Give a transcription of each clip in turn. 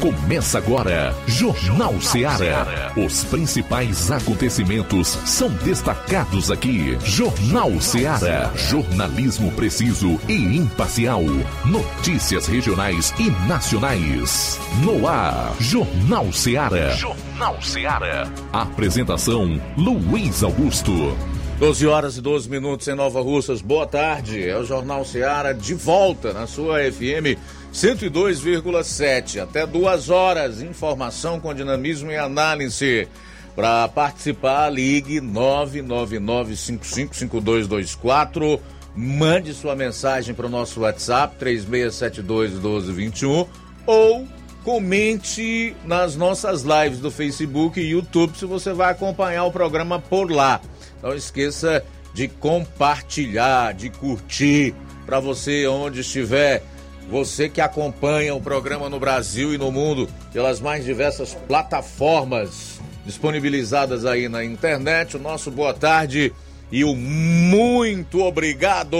Começa agora, Jornal Ceará. Os principais acontecimentos são destacados aqui. Jornal Ceará. Jornalismo preciso e imparcial. Notícias regionais e nacionais. No ar, Jornal Ceará. Jornal Ceará. Apresentação: Luiz Augusto. 12 horas e 12 minutos em Nova Russas. Boa tarde. É o Jornal Ceará de volta na sua FM 102,7. Até duas horas. Informação com dinamismo e análise. Para participar, ligue 999555224. Mande sua mensagem para o nosso WhatsApp 36721221 ou comente nas nossas lives do Facebook e YouTube se você vai acompanhar o programa por lá. Não esqueça de compartilhar, de curtir para você onde estiver. Você que acompanha o programa no Brasil e no mundo pelas mais diversas plataformas disponibilizadas aí na internet. O nosso boa tarde e o muito obrigado.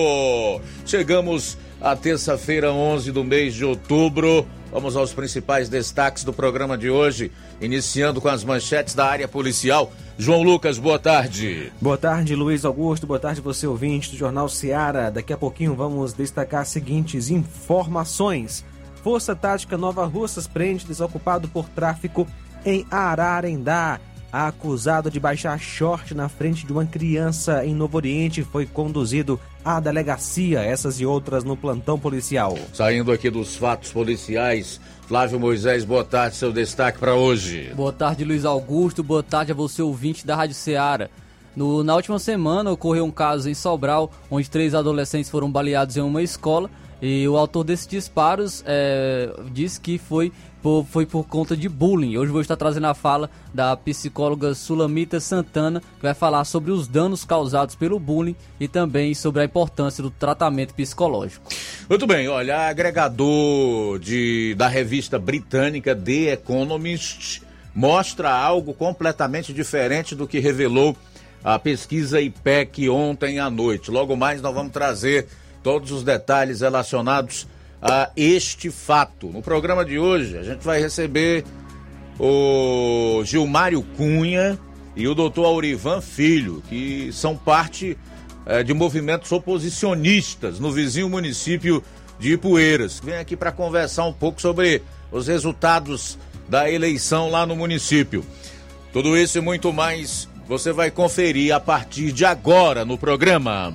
Chegamos à terça-feira, 11 do mês de outubro. Vamos aos principais destaques do programa de hoje, iniciando com as manchetes da área policial. João Lucas, boa tarde. Boa tarde, Luiz Augusto. Boa tarde, você ouvinte do Jornal Seara. Daqui a pouquinho vamos destacar as seguintes informações. Força Tática Nova Russas prende desocupado por tráfico em Ararendá. Acusado de baixar short na frente de uma criança em Novo Oriente foi conduzido à delegacia. Essas e outras no plantão policial. Saindo aqui dos fatos policiais, Flávio Moisés, boa tarde, seu destaque para hoje. Boa tarde, Luiz Augusto. Boa tarde a você, ouvinte da Rádio Ceará. No, na última semana ocorreu um caso em Sobral, onde três adolescentes foram baleados em uma escola. E o autor desses disparos é, disse que foi por, foi por conta de bullying. Hoje vou estar trazendo a fala da psicóloga Sulamita Santana, que vai falar sobre os danos causados pelo bullying e também sobre a importância do tratamento psicológico. Muito bem, olha, agregador de, da revista britânica The Economist mostra algo completamente diferente do que revelou a pesquisa IPEC ontem à noite. Logo mais nós vamos trazer todos os detalhes relacionados a este fato. No programa de hoje, a gente vai receber o Gilmário Cunha e o doutor Aurivan Filho, que são parte eh, de movimentos oposicionistas no vizinho município de Ipueiras. Vem aqui para conversar um pouco sobre os resultados da eleição lá no município. Tudo isso e muito mais você vai conferir a partir de agora no programa.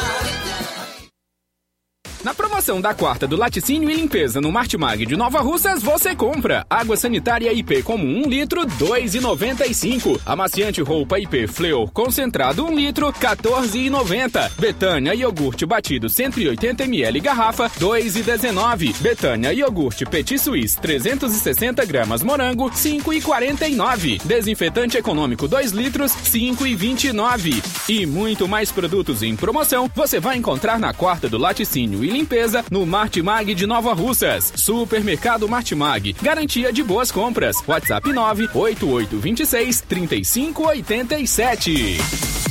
Na promoção da quarta do laticínio e limpeza no Martimag de Nova Russas, você compra água sanitária IP comum 1 litro, 2,95. Amaciante roupa IP Fleur concentrado 1 litro, 14,90. Betânia iogurte batido 180 ml garrafa, 2,19. Betânia iogurte Petit Suisse 360 gramas morango, 5,49. Desinfetante econômico 2 litros, 5,29. E muito mais produtos em promoção você vai encontrar na quarta do laticínio limpeza no Martimag de Nova Russas. Supermercado Martimag. Garantia de boas compras. WhatsApp 98826 3587.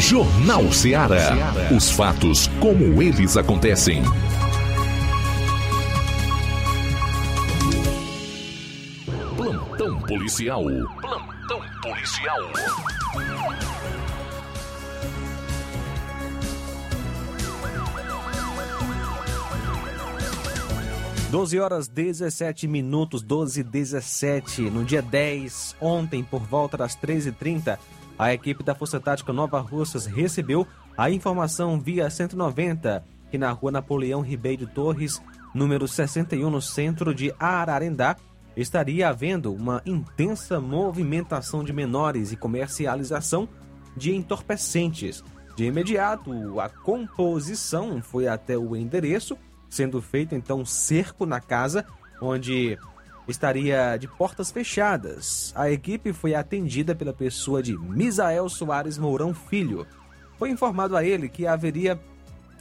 Jornal Ceará. Os fatos como eles acontecem. Plantão policial. Plantão policial. 12 horas 17 minutos, 12 e 17. No dia 10, ontem, por volta das 13h30, a equipe da Força Tática Nova Russas recebeu a informação via 190 que na rua Napoleão Ribeiro Torres, número 61, no centro de Ararendá, estaria havendo uma intensa movimentação de menores e comercialização de entorpecentes. De imediato, a composição foi até o endereço, sendo feito então um cerco na casa, onde estaria de portas fechadas. A equipe foi atendida pela pessoa de Misael Soares Mourão Filho. Foi informado a ele que haveria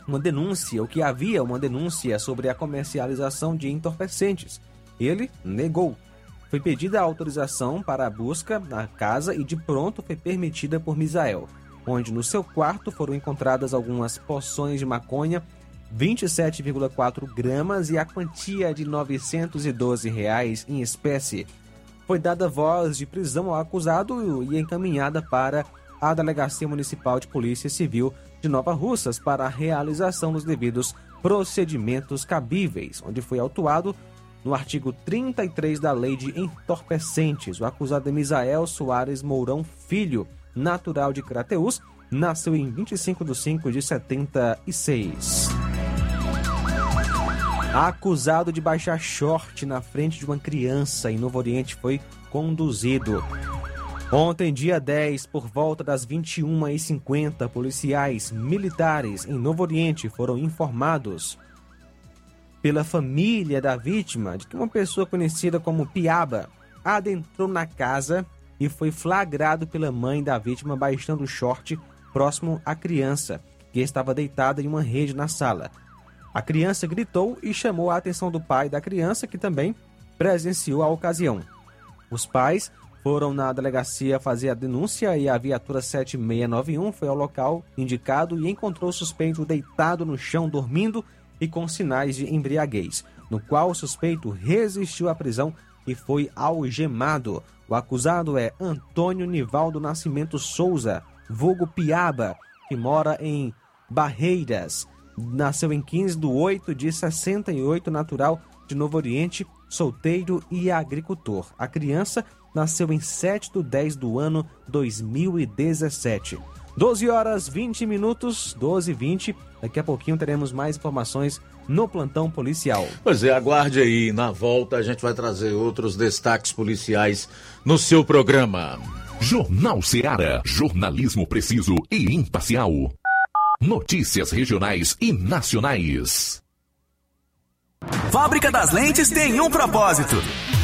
uma denúncia, ou que havia uma denúncia sobre a comercialização de entorpecentes. Ele negou. Foi pedida a autorização para a busca na casa e de pronto foi permitida por Misael, onde no seu quarto foram encontradas algumas poções de maconha 27,4 gramas e a quantia de 912 reais em espécie. Foi dada voz de prisão ao acusado e encaminhada para a Delegacia Municipal de Polícia Civil de Nova Russas para a realização dos devidos procedimentos cabíveis, onde foi autuado no artigo 33 da Lei de Entorpecentes. O acusado é Misael Soares Mourão Filho, natural de Crateús, nasceu em 25 de 5 de 76. Acusado de baixar short na frente de uma criança em Novo Oriente foi conduzido. Ontem, dia 10, por volta das 21h50, policiais militares em Novo Oriente foram informados pela família da vítima de que uma pessoa conhecida como Piaba adentrou na casa e foi flagrado pela mãe da vítima baixando o short próximo à criança, que estava deitada em uma rede na sala. A criança gritou e chamou a atenção do pai da criança, que também presenciou a ocasião. Os pais foram na delegacia fazer a denúncia e a viatura 7691 foi ao local indicado e encontrou o suspeito deitado no chão dormindo e com sinais de embriaguez, no qual o suspeito resistiu à prisão e foi algemado. O acusado é Antônio Nivaldo Nascimento Souza, vulgo Piaba, que mora em Barreiras. Nasceu em 15 de 8 de 68, natural de Novo Oriente, solteiro e agricultor. A criança nasceu em 7 de 10 do ano 2017. 12 horas 20 minutos, 12 e 20. Daqui a pouquinho teremos mais informações no plantão policial. Pois é, aguarde aí. Na volta a gente vai trazer outros destaques policiais no seu programa. Jornal Ceará. Jornalismo preciso e imparcial. Notícias regionais e nacionais. Fábrica das Lentes tem um propósito: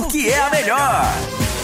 porque é a melhor.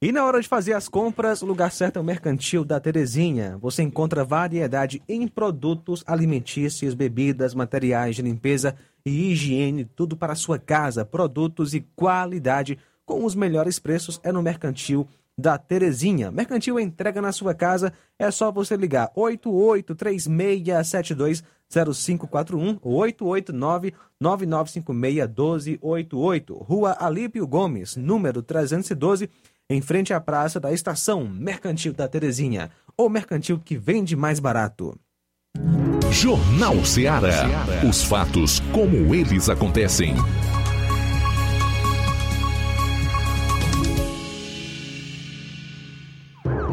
E na hora de fazer as compras, o lugar certo é o Mercantil da Terezinha. Você encontra variedade em produtos alimentícios, bebidas, materiais de limpeza e higiene, tudo para a sua casa, produtos e qualidade com os melhores preços é no Mercantil da Terezinha. Mercantil entrega na sua casa, é só você ligar 8836720541 ou 889-9956-1288. Rua Alípio Gomes, número 312, em frente à praça da estação Mercantil da Terezinha, ou mercantil que vende mais barato. Jornal Ceará. Os fatos como eles acontecem.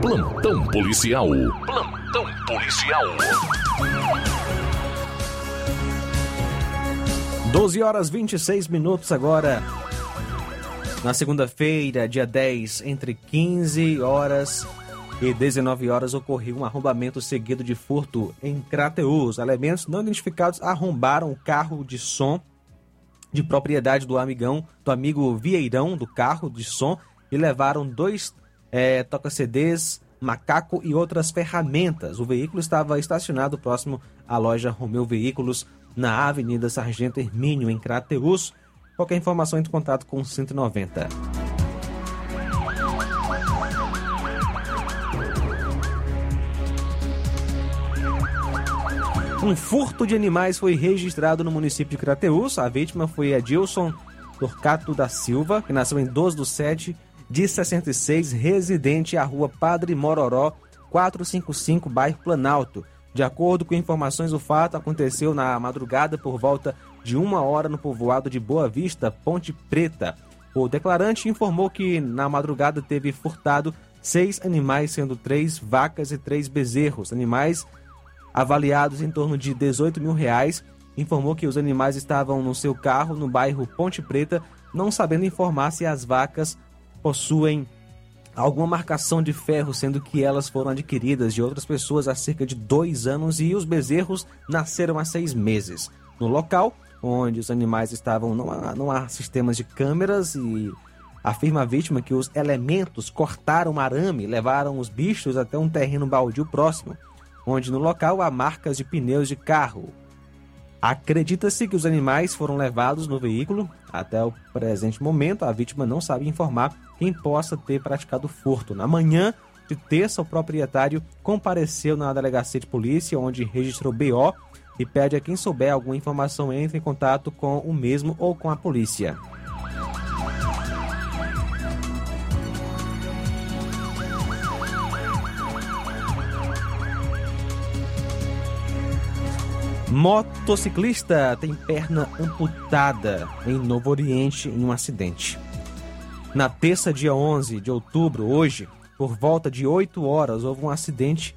Plantão policial. Plantão policial. 12 horas 26 minutos agora. Na segunda-feira, dia 10, entre 15 horas e 19 horas, ocorreu um arrombamento seguido de furto em Crateus. Elementos não identificados arrombaram o carro de som de propriedade do amigão, do amigo Vieirão do carro de som e levaram dois é, toca-CDs, macaco e outras ferramentas. O veículo estava estacionado próximo à loja Romeu Veículos, na Avenida Sargento Hermínio, em Crateus. Qualquer informação, entre em contato com 190. Um furto de animais foi registrado no município de Crateus. A vítima foi Edilson Torcato da Silva, que nasceu em 12 do 7 de 66, residente à rua Padre Mororó, 455, bairro Planalto. De acordo com informações, o fato aconteceu na madrugada por volta de uma hora no povoado de Boa Vista, Ponte Preta. O declarante informou que na madrugada teve furtado seis animais, sendo três vacas e três bezerros. Animais avaliados em torno de 18 mil reais. Informou que os animais estavam no seu carro no bairro Ponte Preta, não sabendo informar se as vacas possuem alguma marcação de ferro, sendo que elas foram adquiridas de outras pessoas há cerca de dois anos e os bezerros nasceram há seis meses. No local onde os animais estavam, não há, não há sistemas de câmeras e afirma a vítima que os elementos cortaram arame e levaram os bichos até um terreno baldio próximo, onde no local há marcas de pneus de carro. Acredita-se que os animais foram levados no veículo. Até o presente momento, a vítima não sabe informar quem possa ter praticado o furto. Na manhã de terça, o proprietário compareceu na delegacia de polícia, onde registrou BO e pede a quem souber alguma informação entre em contato com o mesmo ou com a polícia. Motociclista tem perna amputada em Novo Oriente em um acidente. Na terça, dia 11 de outubro, hoje, por volta de 8 horas, houve um acidente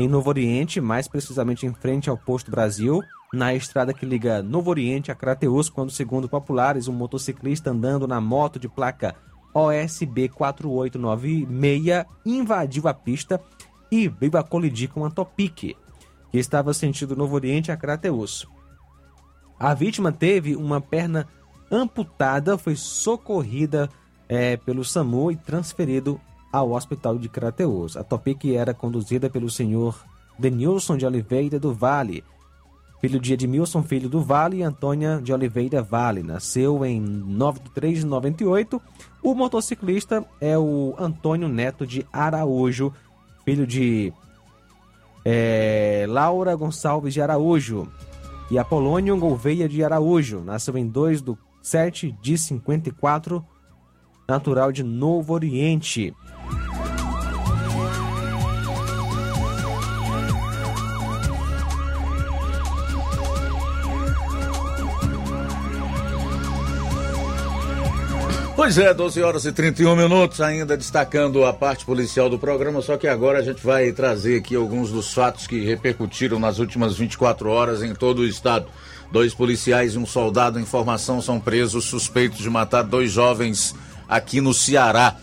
em Novo Oriente, mais precisamente em frente ao Posto Brasil, na estrada que liga Novo Oriente a Crateus, quando, segundo populares, um motociclista andando na moto de placa OSB 4896 invadiu a pista e veio a colidir com uma Topic, que estava sentido Novo Oriente a Crateus. A vítima teve uma perna amputada, foi socorrida é, pelo SAMU e transferido ao hospital de Crateus. A Topic era conduzida pelo senhor Denilson de Oliveira do Vale, filho de Edmilson Filho do Vale e Antônia de Oliveira Vale. Nasceu em 9 de 3 de 98. O motociclista é o Antônio Neto de Araújo, filho de é, Laura Gonçalves de Araújo e Apolônio Gouveia de Araújo. Nasceu em 2 de 7 de 54, natural de Novo Oriente. Pois é, 12 horas e 31 minutos, ainda destacando a parte policial do programa, só que agora a gente vai trazer aqui alguns dos fatos que repercutiram nas últimas 24 horas em todo o estado. Dois policiais e um soldado em formação são presos suspeitos de matar dois jovens aqui no Ceará.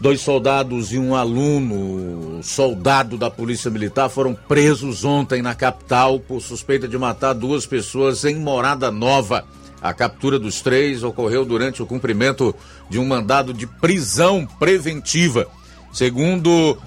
Dois soldados e um aluno, soldado da Polícia Militar, foram presos ontem na capital por suspeita de matar duas pessoas em Morada Nova. A captura dos três ocorreu durante o cumprimento de um mandado de prisão preventiva. Segundo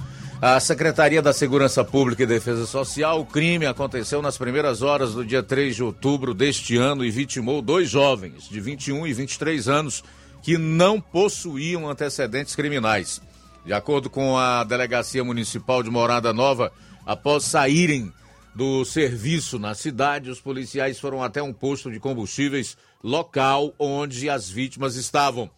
a Secretaria da Segurança Pública e Defesa Social, o crime aconteceu nas primeiras horas do dia 3 de outubro deste ano e vitimou dois jovens de 21 e 23 anos que não possuíam antecedentes criminais. De acordo com a Delegacia Municipal de Morada Nova, após saírem do serviço na cidade, os policiais foram até um posto de combustíveis local onde as vítimas estavam.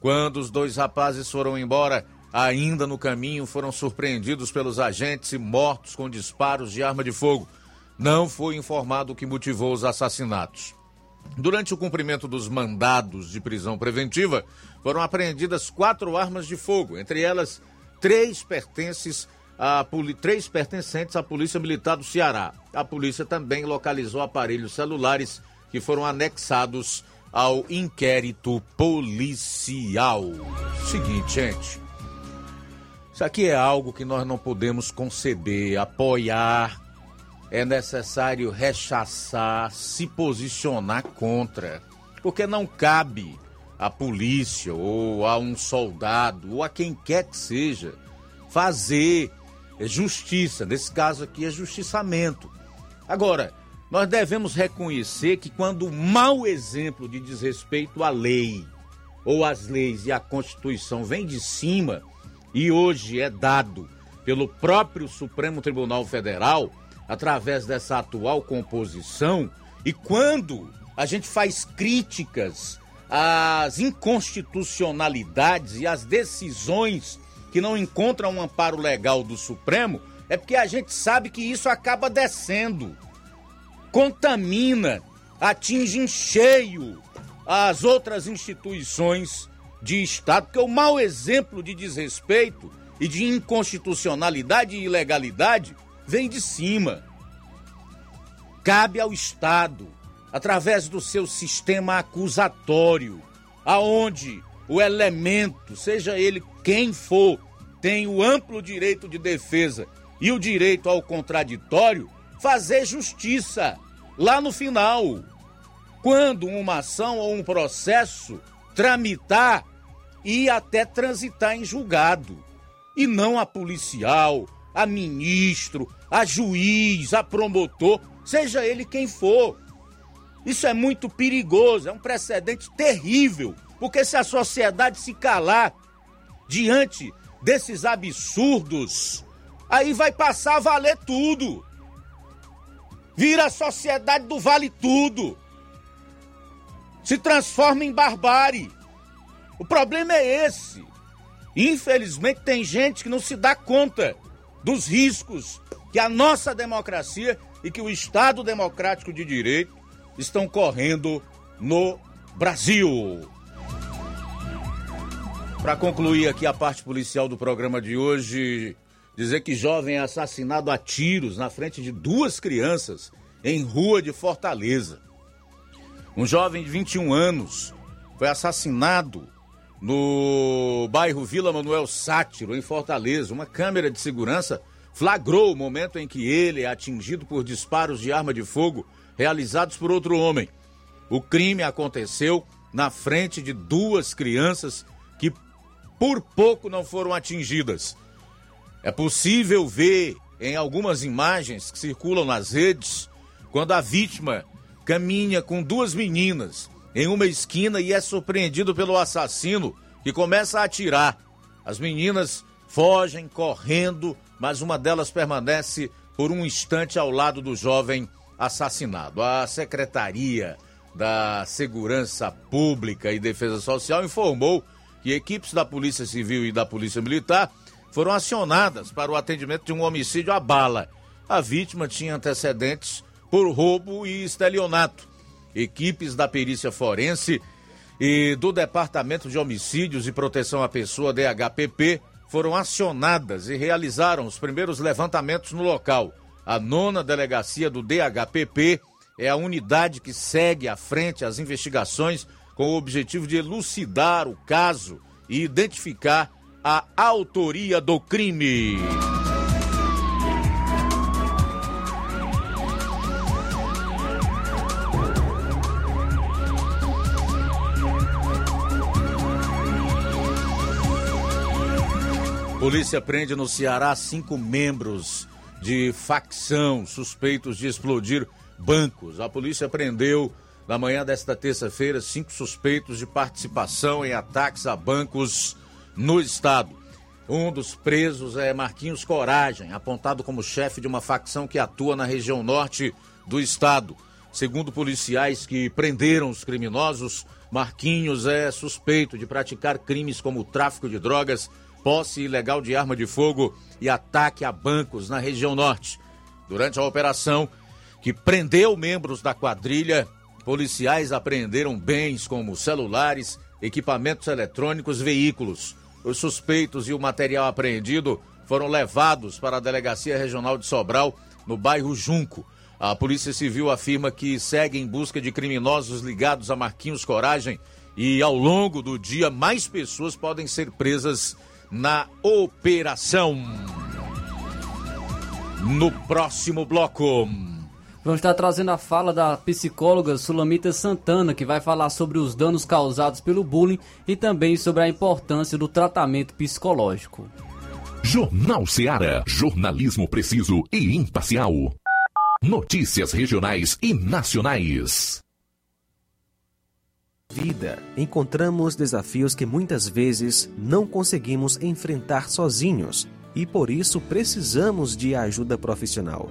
Quando os dois rapazes foram embora, ainda no caminho foram surpreendidos pelos agentes e mortos com disparos de arma de fogo. Não foi informado o que motivou os assassinatos. Durante o cumprimento dos mandados de prisão preventiva, foram apreendidas quatro armas de fogo, entre elas três pertences a, três pertencentes à Polícia Militar do Ceará. A polícia também localizou aparelhos celulares que foram anexados ao inquérito policial. Seguinte, gente. Isso aqui é algo que nós não podemos conceder, apoiar. É necessário rechaçar, se posicionar contra. Porque não cabe à polícia ou a um soldado ou a quem quer que seja fazer justiça. Nesse caso aqui é justiçamento. Agora, nós devemos reconhecer que quando o mau exemplo de desrespeito à lei, ou às leis e à Constituição vem de cima, e hoje é dado pelo próprio Supremo Tribunal Federal, através dessa atual composição, e quando a gente faz críticas às inconstitucionalidades e às decisões que não encontram um amparo legal do Supremo, é porque a gente sabe que isso acaba descendo contamina, atinge em cheio as outras instituições de Estado, porque o mau exemplo de desrespeito e de inconstitucionalidade e ilegalidade vem de cima. Cabe ao Estado, através do seu sistema acusatório, aonde o elemento, seja ele quem for, tem o amplo direito de defesa e o direito ao contraditório, fazer justiça lá no final. Quando uma ação ou um processo tramitar e até transitar em julgado. E não a policial, a ministro, a juiz, a promotor, seja ele quem for. Isso é muito perigoso, é um precedente terrível, porque se a sociedade se calar diante desses absurdos, aí vai passar a valer tudo. Vira a sociedade do vale tudo. Se transforma em barbárie. O problema é esse. Infelizmente tem gente que não se dá conta dos riscos que a nossa democracia e que o Estado democrático de direito estão correndo no Brasil. Para concluir aqui a parte policial do programa de hoje, dizer que jovem é assassinado a tiros na frente de duas crianças em rua de Fortaleza. Um jovem de 21 anos foi assassinado no bairro Vila Manuel Sátiro, em Fortaleza. Uma câmera de segurança flagrou o momento em que ele é atingido por disparos de arma de fogo realizados por outro homem. O crime aconteceu na frente de duas crianças que por pouco não foram atingidas. É possível ver em algumas imagens que circulam nas redes quando a vítima caminha com duas meninas em uma esquina e é surpreendido pelo assassino que começa a atirar. As meninas fogem correndo, mas uma delas permanece por um instante ao lado do jovem assassinado. A Secretaria da Segurança Pública e Defesa Social informou que equipes da Polícia Civil e da Polícia Militar foram acionadas para o atendimento de um homicídio à bala. A vítima tinha antecedentes por roubo e estelionato. Equipes da perícia forense e do Departamento de Homicídios e Proteção à Pessoa, DHPP, foram acionadas e realizaram os primeiros levantamentos no local. A nona delegacia do DHPP é a unidade que segue à frente as investigações com o objetivo de elucidar o caso e identificar a autoria do crime. Polícia prende no Ceará cinco membros de facção suspeitos de explodir bancos. A polícia prendeu na manhã desta terça-feira cinco suspeitos de participação em ataques a bancos no estado. Um dos presos é Marquinhos Coragem, apontado como chefe de uma facção que atua na região norte do estado. Segundo policiais que prenderam os criminosos, Marquinhos é suspeito de praticar crimes como tráfico de drogas, posse ilegal de arma de fogo e ataque a bancos na região norte. Durante a operação, que prendeu membros da quadrilha. Policiais apreenderam bens como celulares, equipamentos eletrônicos, veículos. Os suspeitos e o material apreendido foram levados para a Delegacia Regional de Sobral, no bairro Junco. A Polícia Civil afirma que segue em busca de criminosos ligados a Marquinhos Coragem e ao longo do dia mais pessoas podem ser presas na operação. No próximo bloco. Vamos estar trazendo a fala da psicóloga Sulamita Santana, que vai falar sobre os danos causados pelo bullying e também sobre a importância do tratamento psicológico. Jornal Seara. Jornalismo preciso e imparcial. Notícias regionais e nacionais. Vida, encontramos desafios que muitas vezes não conseguimos enfrentar sozinhos e por isso precisamos de ajuda profissional.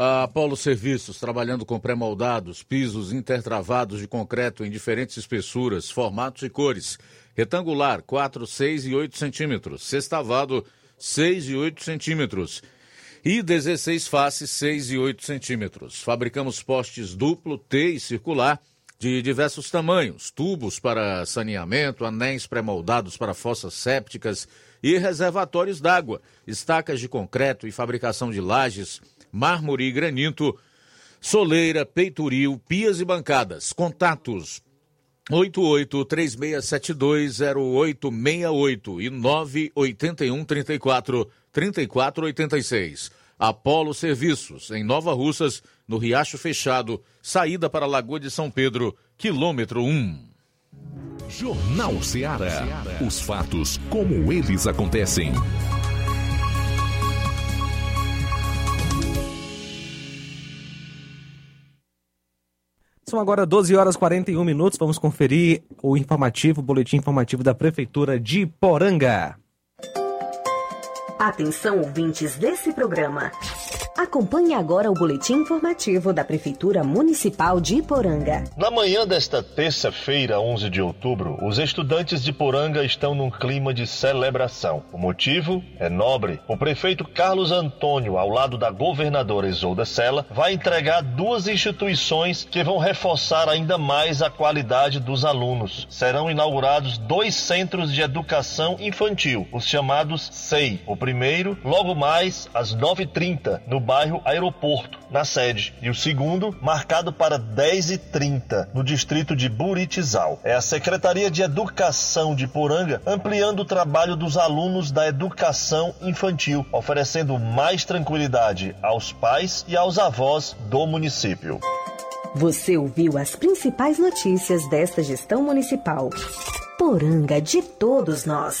A Polo Serviços, trabalhando com pré-moldados, pisos intertravados de concreto em diferentes espessuras, formatos e cores. Retangular, 4, 6 e 8 centímetros. Sextavado, 6 e 8 centímetros. E 16 faces, 6 e 8 centímetros. Fabricamos postes duplo, T e circular, de diversos tamanhos. Tubos para saneamento, anéis pré-moldados para fossas sépticas e reservatórios d'água. Estacas de concreto e fabricação de lajes mármore e granito, soleira, peitoril, pias e bancadas. Contatos 88-3672-0868 e 981 34 3486. Apolo Serviços, em Nova Russas, no Riacho Fechado, saída para a Lagoa de São Pedro, quilômetro 1. Jornal Ceará. Os fatos como eles acontecem. São agora 12 horas e 41 minutos. Vamos conferir o informativo, o boletim informativo da Prefeitura de Poranga. Atenção, ouvintes desse programa. Acompanhe agora o boletim informativo da Prefeitura Municipal de Iporanga. Na manhã desta terça-feira, 11 de outubro, os estudantes de Poranga estão num clima de celebração. O motivo é nobre. O prefeito Carlos Antônio, ao lado da governadora Isolda Sela, vai entregar duas instituições que vão reforçar ainda mais a qualidade dos alunos. Serão inaugurados dois centros de educação infantil, os chamados SEI. O primeiro, logo mais às 9h30, no bairro Aeroporto, na sede, e o segundo, marcado para 10h30, no distrito de Buritizal. É a Secretaria de Educação de Poranga ampliando o trabalho dos alunos da educação infantil, oferecendo mais tranquilidade aos pais e aos avós do município. Você ouviu as principais notícias desta gestão municipal. Poranga de todos nós.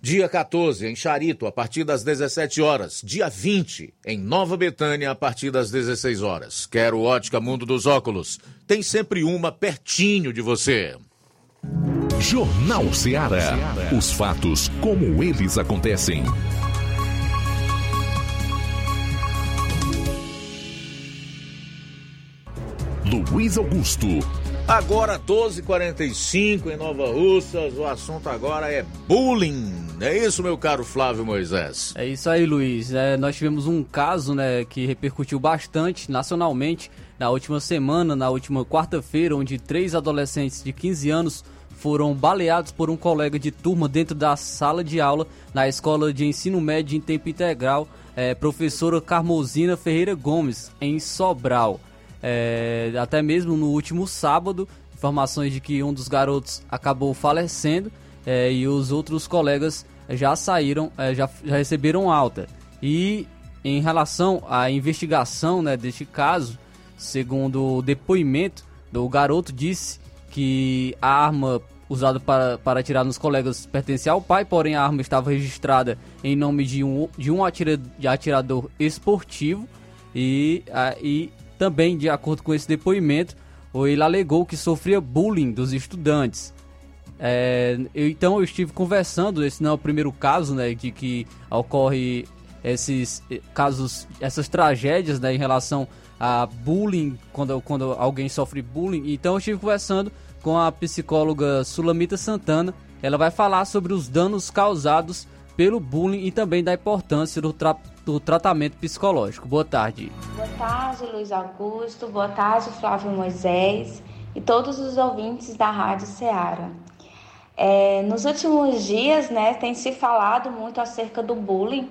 Dia 14, em Charito, a partir das 17 horas. Dia 20, em Nova Betânia, a partir das 16 horas. Quero ótica Mundo dos Óculos. Tem sempre uma pertinho de você. Jornal Ceará. Os fatos como eles acontecem. Luiz Augusto. Agora 12h45 em Nova Russas, o assunto agora é bullying. É isso, meu caro Flávio Moisés? É isso aí, Luiz. É, nós tivemos um caso né, que repercutiu bastante nacionalmente na última semana, na última quarta-feira, onde três adolescentes de 15 anos foram baleados por um colega de turma dentro da sala de aula na escola de ensino médio em tempo integral, é, professora Carmosina Ferreira Gomes, em Sobral. É, até mesmo no último sábado, informações de que um dos garotos acabou falecendo é, e os outros colegas já saíram, é, já, já, receberam alta. E em relação à investigação né, deste caso, segundo o depoimento do garoto, disse que a arma usada para, para atirar nos colegas pertencia ao pai, porém a arma estava registrada em nome de um, de um atira, de atirador esportivo e, a, e também, de acordo com esse depoimento, ele alegou que sofria bullying dos estudantes. É, então eu estive conversando, esse não é o primeiro caso, né, de que ocorre esses eh, casos, essas tragédias, né, em relação a bullying, quando, quando alguém sofre bullying. Então eu estive conversando com a psicóloga Sulamita Santana. Ela vai falar sobre os danos causados pelo bullying e também da importância do, tra do tratamento psicológico. Boa tarde. Boa tarde, Luiz Augusto. Boa tarde, Flávio Moisés e todos os ouvintes da Rádio Ceará. É, nos últimos dias, né, tem se falado muito acerca do bullying,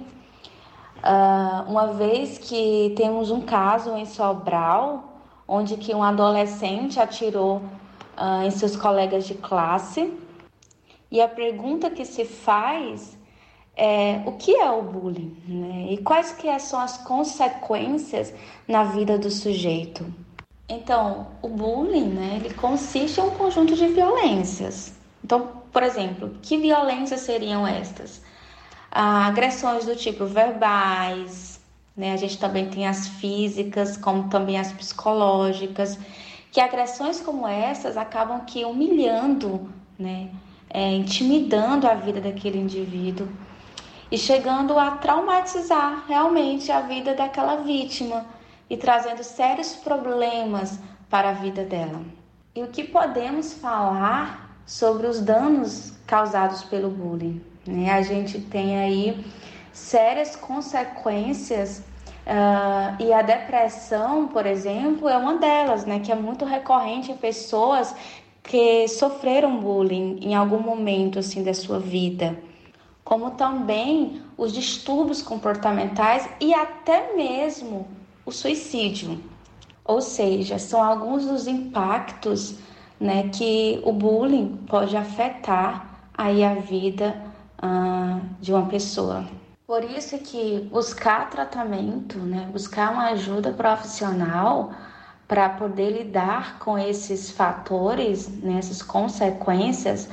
uh, uma vez que temos um caso em Sobral, onde que um adolescente atirou uh, em seus colegas de classe, e a pergunta que se faz é, o que é o bullying né? e quais que são as consequências na vida do sujeito. Então, o bullying, né, ele consiste em um conjunto de violências. Então, por exemplo, que violências seriam estas? Ah, agressões do tipo verbais, né? A gente também tem as físicas, como também as psicológicas, que agressões como essas acabam que humilhando, né? É, intimidando a vida daquele indivíduo e chegando a traumatizar realmente a vida daquela vítima e trazendo sérios problemas para a vida dela. E o que podemos falar sobre os danos causados pelo bullying? Né? A gente tem aí sérias consequências uh, e a depressão, por exemplo, é uma delas, né? Que é muito recorrente em pessoas que sofreram bullying em algum momento assim da sua vida, como também os distúrbios comportamentais e até mesmo o suicídio. Ou seja, são alguns dos impactos né, que o bullying pode afetar aí a vida uh, de uma pessoa. Por isso que buscar tratamento, né, buscar uma ajuda profissional para poder lidar com esses fatores, né, essas consequências,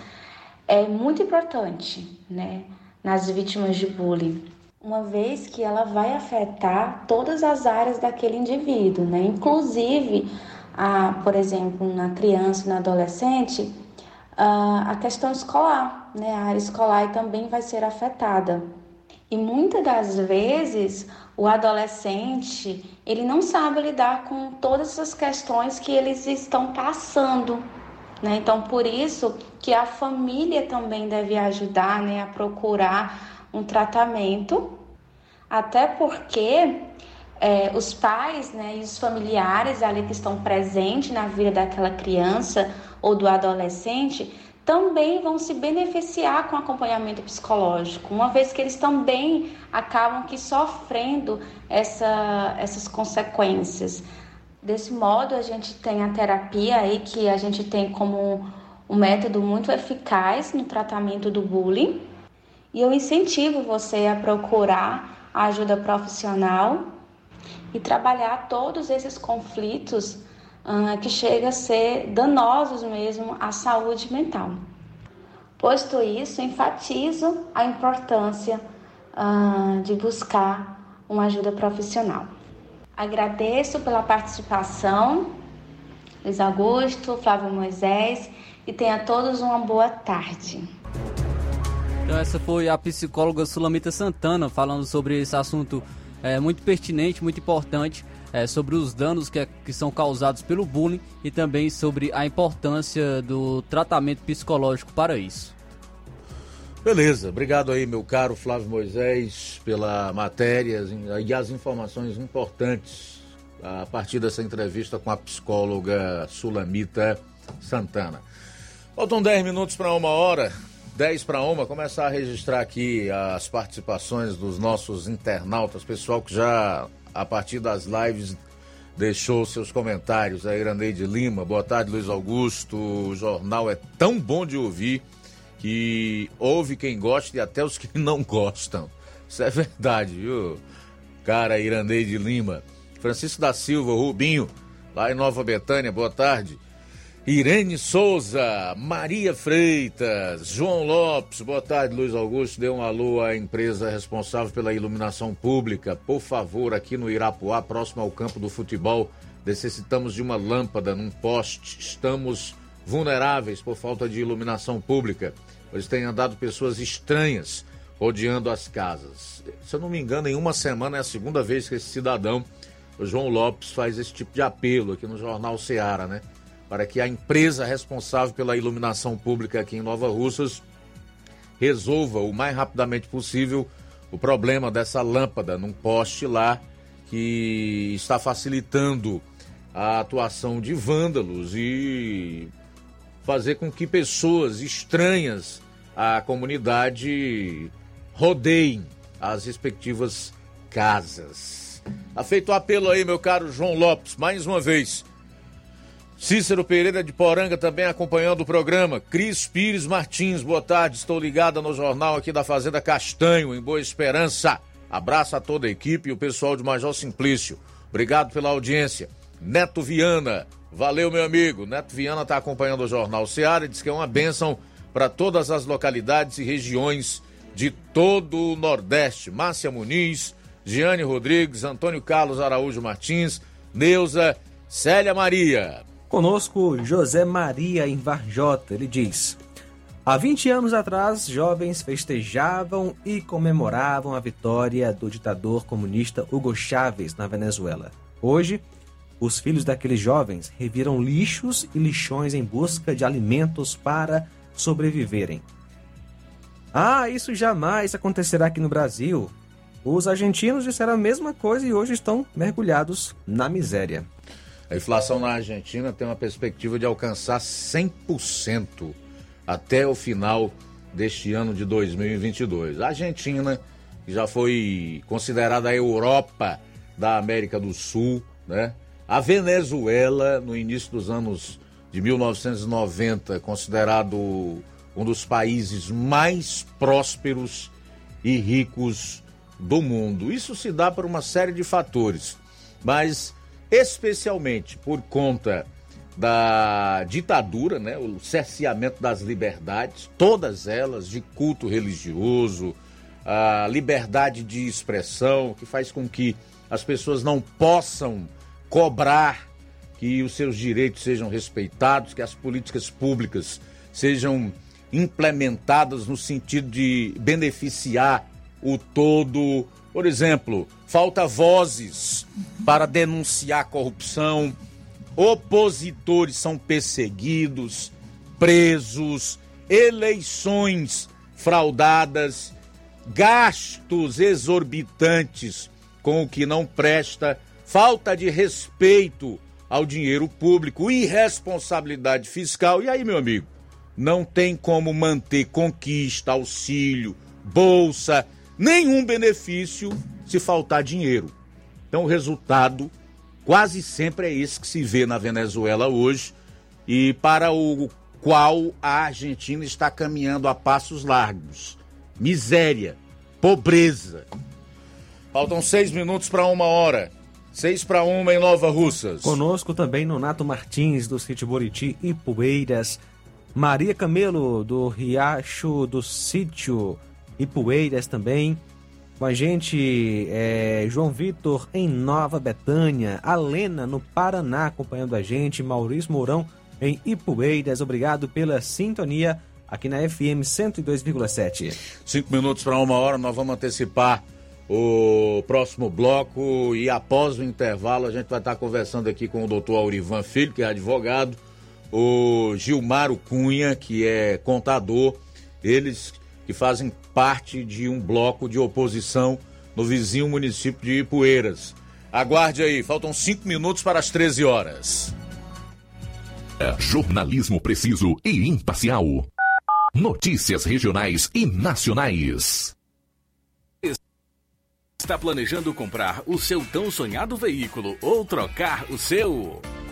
é muito importante né, nas vítimas de bullying uma vez que ela vai afetar todas as áreas daquele indivíduo, né? Inclusive, a, por exemplo, na criança na adolescente, a, questão escolar, né? A área escolar também vai ser afetada. E muitas das vezes o adolescente ele não sabe lidar com todas essas questões que eles estão passando, né? Então por isso que a família também deve ajudar, né, a procurar um tratamento, até porque é, os pais né, e os familiares ali que estão presentes na vida daquela criança ou do adolescente também vão se beneficiar com acompanhamento psicológico, uma vez que eles também acabam que sofrendo essa, essas consequências. Desse modo, a gente tem a terapia aí que a gente tem como um método muito eficaz no tratamento do bullying, e eu incentivo você a procurar a ajuda profissional e trabalhar todos esses conflitos uh, que chegam a ser danosos mesmo à saúde mental. Posto isso, enfatizo a importância uh, de buscar uma ajuda profissional. Agradeço pela participação, Luiz Augusto, Flávio Moisés, e tenha todos uma boa tarde. Então essa foi a psicóloga Sulamita Santana falando sobre esse assunto é, muito pertinente, muito importante, é, sobre os danos que, é, que são causados pelo bullying e também sobre a importância do tratamento psicológico para isso. Beleza, obrigado aí meu caro Flávio Moisés pela matéria e as informações importantes a partir dessa entrevista com a psicóloga Sulamita Santana. Faltam 10 minutos para uma hora. 10 para uma, começar a registrar aqui as participações dos nossos internautas, pessoal que já, a partir das lives, deixou seus comentários. A Irandeide Lima, boa tarde, Luiz Augusto. O jornal é tão bom de ouvir que ouve quem gosta e até os que não gostam. Isso é verdade, viu? Cara, Irandeide Lima. Francisco da Silva, Rubinho, lá em Nova Betânia, boa tarde. Irene Souza, Maria Freitas, João Lopes, boa tarde, Luiz Augusto. Dê um alô à empresa responsável pela iluminação pública. Por favor, aqui no Irapuá, próximo ao campo do futebol, necessitamos de uma lâmpada num poste. Estamos vulneráveis por falta de iluminação pública, pois têm andado pessoas estranhas rodeando as casas. Se eu não me engano, em uma semana é a segunda vez que esse cidadão, o João Lopes, faz esse tipo de apelo aqui no Jornal Seara, né? para que a empresa responsável pela iluminação pública aqui em Nova Russas resolva o mais rapidamente possível o problema dessa lâmpada num poste lá que está facilitando a atuação de vândalos e fazer com que pessoas estranhas à comunidade rodeiem as respectivas casas. Tá feito o apelo aí, meu caro João Lopes, mais uma vez. Cícero Pereira de Poranga também acompanhando o programa. Cris Pires Martins, boa tarde. Estou ligada no jornal aqui da Fazenda Castanho, em Boa Esperança. Abraço a toda a equipe e o pessoal de Major Simplício. Obrigado pela audiência. Neto Viana, valeu meu amigo. Neto Viana está acompanhando o Jornal Seara e diz que é uma bênção para todas as localidades e regiões de todo o Nordeste. Márcia Muniz, Giane Rodrigues, Antônio Carlos Araújo Martins, Neuza, Célia Maria. Conosco, José Maria em Varjota. Ele diz: Há 20 anos atrás, jovens festejavam e comemoravam a vitória do ditador comunista Hugo Chávez na Venezuela. Hoje, os filhos daqueles jovens reviram lixos e lixões em busca de alimentos para sobreviverem. Ah, isso jamais acontecerá aqui no Brasil. Os argentinos disseram a mesma coisa e hoje estão mergulhados na miséria. A inflação na Argentina tem uma perspectiva de alcançar 100% até o final deste ano de 2022. A Argentina já foi considerada a Europa da América do Sul, né? A Venezuela, no início dos anos de 1990, considerado um dos países mais prósperos e ricos do mundo. Isso se dá por uma série de fatores, mas especialmente por conta da ditadura, né, o cerceamento das liberdades, todas elas de culto religioso, a liberdade de expressão, que faz com que as pessoas não possam cobrar que os seus direitos sejam respeitados, que as políticas públicas sejam implementadas no sentido de beneficiar o todo. Por exemplo, falta vozes para denunciar corrupção, opositores são perseguidos, presos, eleições fraudadas, gastos exorbitantes com o que não presta, falta de respeito ao dinheiro público, irresponsabilidade fiscal. E aí, meu amigo, não tem como manter conquista, auxílio, bolsa, nenhum benefício se faltar dinheiro. Então, o resultado quase sempre é esse que se vê na Venezuela hoje e para o qual a Argentina está caminhando a passos largos. Miséria, pobreza. Faltam seis minutos para uma hora. Seis para uma em Nova Russas. Conosco também Nonato Martins, do Sítio Boriti e Poeiras. Maria Camelo, do Riacho do Sítio e Poeiras também. Com a gente, é, João Vitor em Nova Betânia, a Lena no Paraná acompanhando a gente, Maurício Mourão em Ipueiras. Obrigado pela sintonia aqui na FM 102,7. Cinco minutos para uma hora, nós vamos antecipar o próximo bloco e após o intervalo a gente vai estar conversando aqui com o doutor Aurivan Filho, que é advogado, o Gilmaro Cunha, que é contador, eles que fazem parte de um bloco de oposição no vizinho município de Ipueiras. Aguarde aí, faltam cinco minutos para as 13 horas. É jornalismo preciso e imparcial. Notícias regionais e nacionais. Está planejando comprar o seu tão sonhado veículo ou trocar o seu?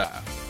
Bye.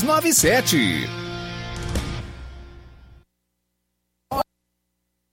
6297.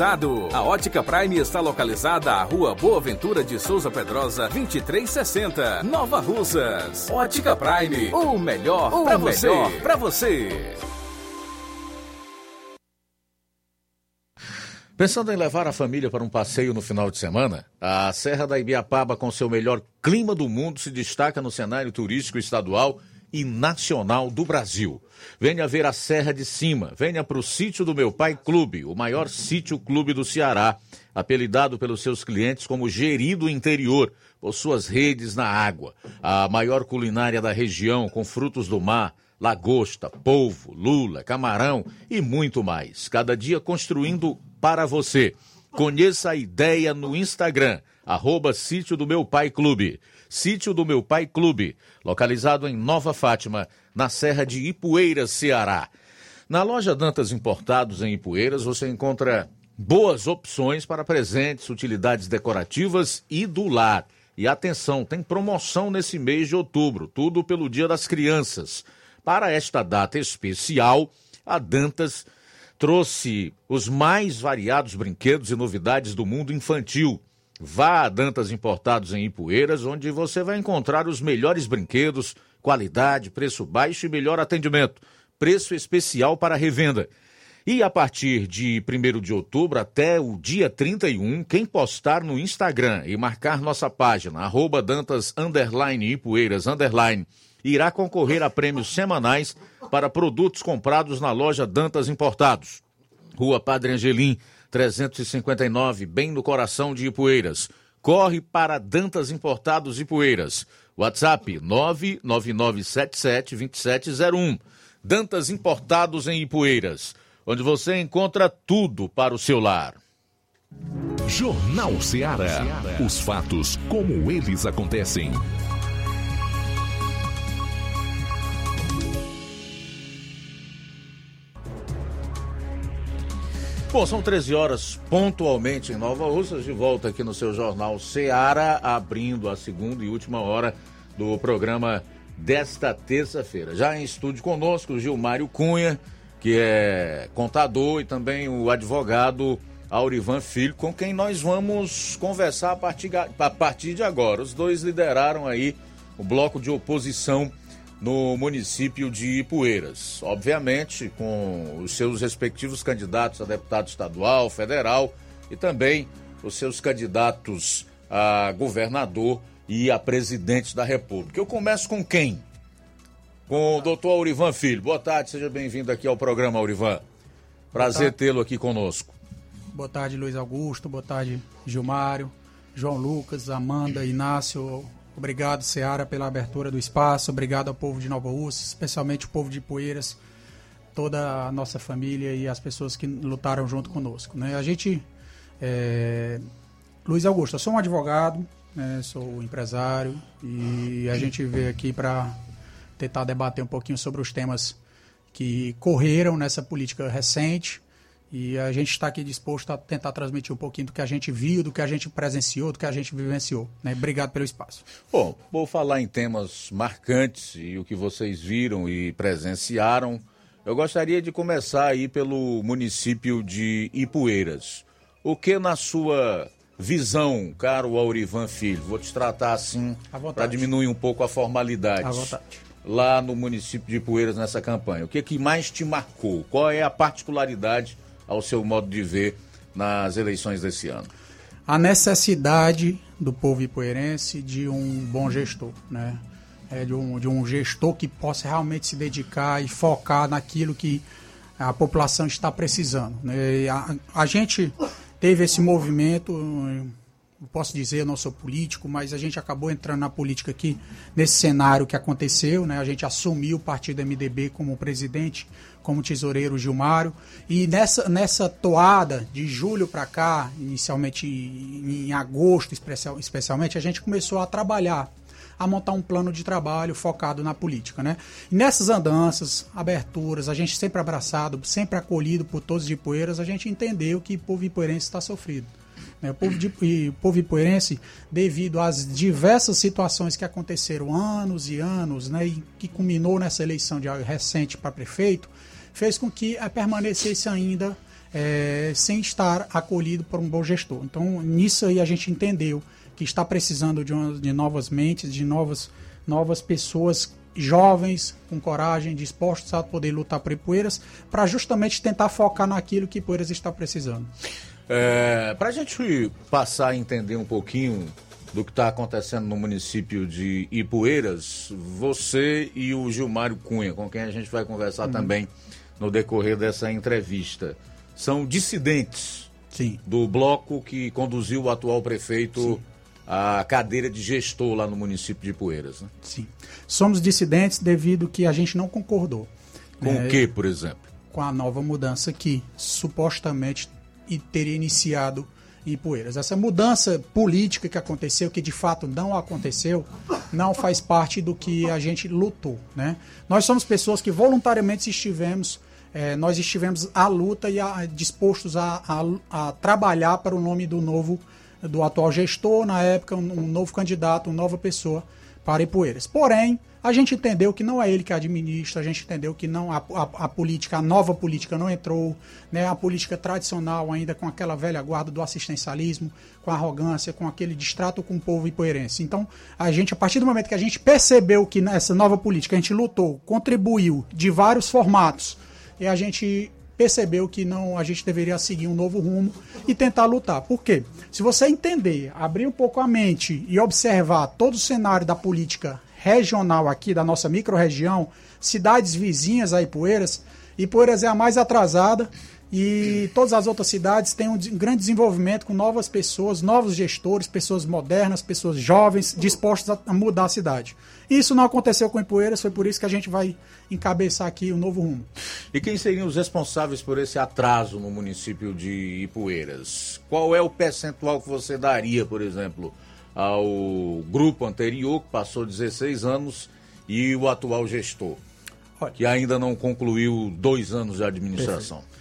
A Ótica Prime está localizada à Rua Boa Ventura de Souza Pedrosa, 2360, Nova Russas. Ótica Prime, o melhor para você. Pra você. Pensando em levar a família para um passeio no final de semana, a Serra da Ibiapaba, com seu melhor clima do mundo, se destaca no cenário turístico estadual e nacional do Brasil. Venha ver a Serra de Cima, venha para o sítio do Meu Pai Clube, o maior sítio clube do Ceará, apelidado pelos seus clientes como Gerido Interior, por suas redes na água. A maior culinária da região, com frutos do mar, lagosta, polvo, lula, camarão e muito mais. Cada dia construindo para você. Conheça a ideia no Instagram, arroba Sítio do Meu Pai Clube. Sítio do Meu Pai Clube, localizado em Nova Fátima, na Serra de Ipueiras, Ceará. Na loja Dantas Importados em Ipueiras, você encontra boas opções para presentes, utilidades decorativas e do lar. E atenção, tem promoção nesse mês de outubro, tudo pelo Dia das Crianças. Para esta data especial, a Dantas trouxe os mais variados brinquedos e novidades do mundo infantil. Vá a Dantas Importados em Ipueiras, onde você vai encontrar os melhores brinquedos, qualidade, preço baixo e melhor atendimento. Preço especial para revenda. E a partir de 1 de outubro até o dia 31, quem postar no Instagram e marcar nossa página, arroba Dantas underline Ipueiras underline, irá concorrer a prêmios semanais para produtos comprados na loja Dantas Importados. Rua Padre Angelim, 359, bem no coração de Ipueiras. Corre para Dantas Importados Ipueiras. WhatsApp 999772701. Dantas Importados em Ipueiras, onde você encontra tudo para o seu lar. Jornal Ceará. Os fatos como eles acontecem. Bom, são 13 horas pontualmente em Nova Russas, de volta aqui no seu jornal Seara, abrindo a segunda e última hora do programa desta terça-feira. Já em estúdio conosco, Gilmário Cunha, que é contador, e também o advogado Aurivan Filho, com quem nós vamos conversar a partir, a partir de agora. Os dois lideraram aí o bloco de oposição no município de Ipueiras. Obviamente, com os seus respectivos candidatos a deputado estadual, federal e também os seus candidatos a governador e a presidente da República. Eu começo com quem? Com o doutor Aurivan Filho. Boa tarde, seja bem-vindo aqui ao programa, Aurivan. Prazer tê-lo aqui conosco. Boa tarde, Luiz Augusto. Boa tarde, Gilmário, João Lucas, Amanda, Inácio. Obrigado, Seara, pela abertura do espaço. Obrigado ao povo de Nova Rússia, especialmente o povo de Poeiras, toda a nossa família e as pessoas que lutaram junto conosco. Né? A gente. É... Luiz Augusto, eu sou um advogado, né? sou empresário e a gente veio aqui para tentar debater um pouquinho sobre os temas que correram nessa política recente e a gente está aqui disposto a tentar transmitir um pouquinho do que a gente viu, do que a gente presenciou, do que a gente vivenciou. Né? Obrigado pelo espaço. Bom, vou falar em temas marcantes e o que vocês viram e presenciaram. Eu gostaria de começar aí pelo município de Ipueiras. O que na sua visão, caro Aurivan Filho, vou te tratar assim para diminuir um pouco a formalidade. À vontade. lá no município de Poeiras nessa campanha? O que, que mais te marcou? Qual é a particularidade, ao seu modo de ver, nas eleições desse ano? A necessidade do povo ipueirense de um bom gestor, né? É, de, um, de um gestor que possa realmente se dedicar e focar naquilo que a população está precisando. Né? A, a, gente teve esse movimento, posso dizer, eu não sou político, mas a gente acabou entrando na política aqui nesse cenário que aconteceu. Né? A gente assumiu o partido MDB como presidente, como tesoureiro Gilmário. E nessa, nessa toada de julho para cá, inicialmente em agosto especial, especialmente, a gente começou a trabalhar a montar um plano de trabalho focado na política, né? E nessas andanças, aberturas, a gente sempre abraçado, sempre acolhido por todos de Ipueiras, a gente entendeu que o povo ipueirense está sofrido. Né? O, povo de, o povo devido às diversas situações que aconteceram anos e anos, né, e que culminou nessa eleição de recente para prefeito, fez com que permanecesse ainda é, sem estar acolhido por um bom gestor. Então, nisso aí a gente entendeu que está precisando de, uma, de novas mentes, de novas, novas pessoas jovens, com coragem, dispostos a poder lutar por Ipueiras, para justamente tentar focar naquilo que Ipueiras está precisando. É, para a gente passar a entender um pouquinho do que está acontecendo no município de Ipueiras, você e o Gilmário Cunha, com quem a gente vai conversar uhum. também no decorrer dessa entrevista, são dissidentes Sim. do bloco que conduziu o atual prefeito Sim a cadeira de gestor lá no município de Poeiras. Né? Sim. Somos dissidentes devido que a gente não concordou. Com é, o que, por exemplo? Com a nova mudança que supostamente teria iniciado em Poeiras. Essa mudança política que aconteceu, que de fato não aconteceu, não faz parte do que a gente lutou. Né? Nós somos pessoas que voluntariamente estivemos é, nós estivemos à luta e a, dispostos a, a, a, trabalhar para o nome do novo do atual gestor, na época, um, um novo candidato, uma nova pessoa para Ipueiras. Porém, a gente entendeu que não é ele que administra, a gente entendeu que não a, a, a, política, a nova política não entrou, né, a política tradicional ainda com aquela velha guarda do assistencialismo, com arrogância, com aquele distrato com o povo ipoeirense. Então, a gente, a partir do momento que a gente percebeu que nessa nova política a gente lutou, contribuiu de vários formatos, e a gente percebeu que não a gente deveria seguir um novo rumo e tentar lutar. Por quê? Se você entender, abrir um pouco a mente e observar todo o cenário da política regional aqui da nossa microrregião, cidades vizinhas a Ipueiras, Ipueiras é a mais atrasada e todas as outras cidades têm um grande desenvolvimento com novas pessoas, novos gestores, pessoas modernas, pessoas jovens, dispostas a mudar a cidade. Isso não aconteceu com Ipueiras, foi por isso que a gente vai encabeçar aqui o um novo rumo. E quem seriam os responsáveis por esse atraso no município de Ipueiras? Qual é o percentual que você daria, por exemplo, ao grupo anterior, que passou 16 anos, e o atual gestor, Olha, que ainda não concluiu dois anos de administração? Perfeito.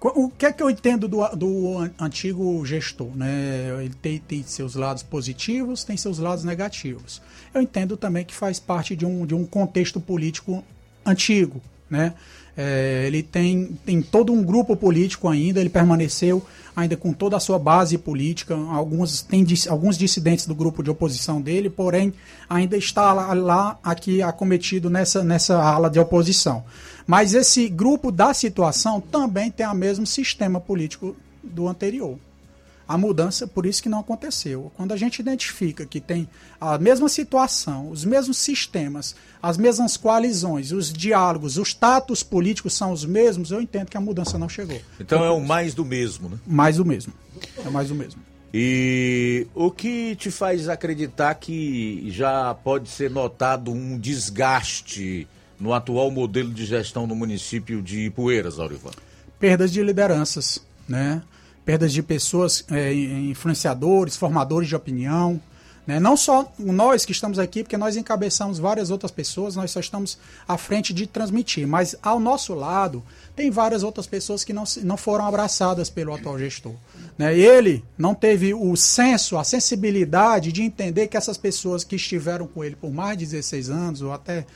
O que é que eu entendo do, do antigo gestor? Né? Ele tem, tem, seus lados positivos, tem seus lados negativos. Eu entendo também que faz parte de um, de um contexto político antigo. Né? É, ele tem, tem todo um grupo político ainda, ele permaneceu ainda com toda a sua base política. Alguns, tem alguns dissidentes do grupo de oposição dele, porém ainda está lá, lá aqui acometido nessa, nessa ala de oposição. Mas esse grupo da situação também tem o mesmo sistema político do anterior. A mudança, por isso que não aconteceu. Quando a gente identifica que tem a mesma situação, os mesmos sistemas, as mesmas coalizões, os diálogos, os status políticos são os mesmos, eu entendo que a mudança não chegou. Então é o mais do mesmo, né? Mais do mesmo. É mais do mesmo. E o que te faz acreditar que já pode ser notado um desgaste no atual modelo de gestão no município de Ipueiras, Aurivan? Perdas de lideranças, né? Perdas de pessoas, é, influenciadores, formadores de opinião, né? Não só nós que estamos aqui, porque nós encabeçamos várias outras pessoas, nós só estamos à frente de transmitir, mas ao nosso lado tem várias outras pessoas que não, não foram abraçadas pelo atual gestor. Né? Ele não teve o senso, a sensibilidade de entender que essas pessoas que estiveram com ele por mais de 16 anos, ou até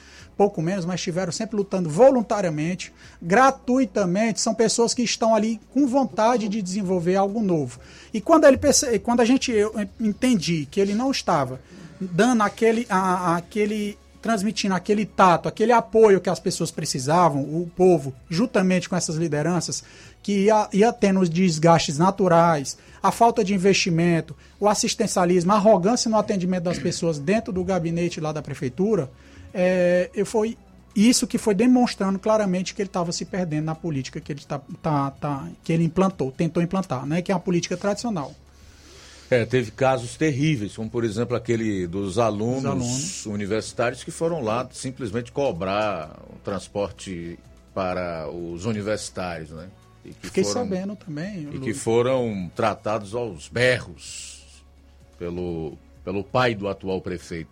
pouco menos, mas estiveram sempre lutando voluntariamente, gratuitamente, são pessoas que estão ali com vontade de desenvolver algo novo. E quando, ele quando a gente eu entendi que ele não estava dando aquele, a, aquele transmitindo aquele tato, aquele apoio que as pessoas precisavam, o povo, juntamente com essas lideranças, que ia, ia tendo os desgastes naturais, a falta de investimento, o assistencialismo, a arrogância no atendimento das pessoas dentro do gabinete lá da prefeitura, é, eu foi isso que foi demonstrando claramente que ele estava se perdendo na política que ele, tá, tá, tá, que ele implantou, tentou implantar, né, que é a política tradicional. É, teve casos terríveis, como por exemplo aquele dos alunos, alunos. universitários que foram lá simplesmente cobrar o transporte para os universitários, né? E que Fiquei foram- sabendo também. E que foram tratados aos berros pelo, pelo pai do atual prefeito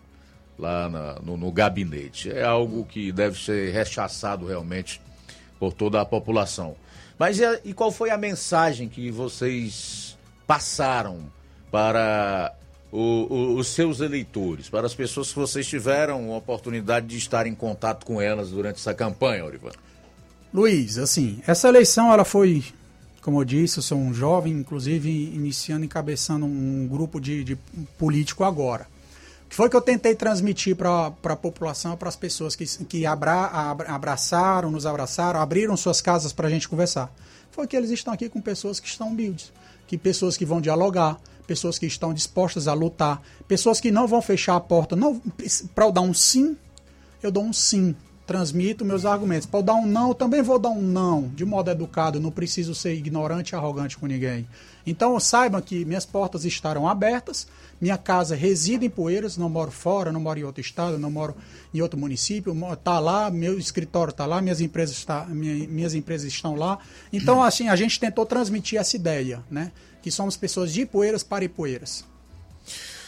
lá na- no, no gabinete. É algo que deve ser rechaçado realmente por toda a população. Mas e, qual foi a mensagem que vocês passaram para o- o- os seus eleitores, para as pessoas que vocês tiveram a oportunidade de estar em contato com elas durante essa campanha, Orivan? Luiz, assim, essa eleição ela foi, como eu disse, eu sou um jovem, inclusive iniciando, encabeçando um grupo de, de político agora. Que foi que eu tentei transmitir para a população, para as pessoas que, que abra, abra- abraçaram, nos abraçaram, abriram suas casas para a gente conversar? Foi que eles estão aqui com pessoas que estão humildes, que pessoas que vão dialogar, pessoas que estão dispostas a lutar, pessoas que não vão fechar a porta. Para eu dar um sim, eu dou um sim, transmito meus argumentos. Para eu dar um não, eu também vou dar um não, de modo educado, não preciso ser ignorante e arrogante com ninguém. Então saibam que minhas portas estarão abertas, minha casa reside em Poeiras, não moro fora, não moro em outro estado, não moro em outro município, está lá, meu escritório está lá, minhas empresas, tá, minha- minhas empresas estão lá. Então, assim, a gente tentou transmitir essa ideia, né? Que somos pessoas de Poeiras para Ipueiras.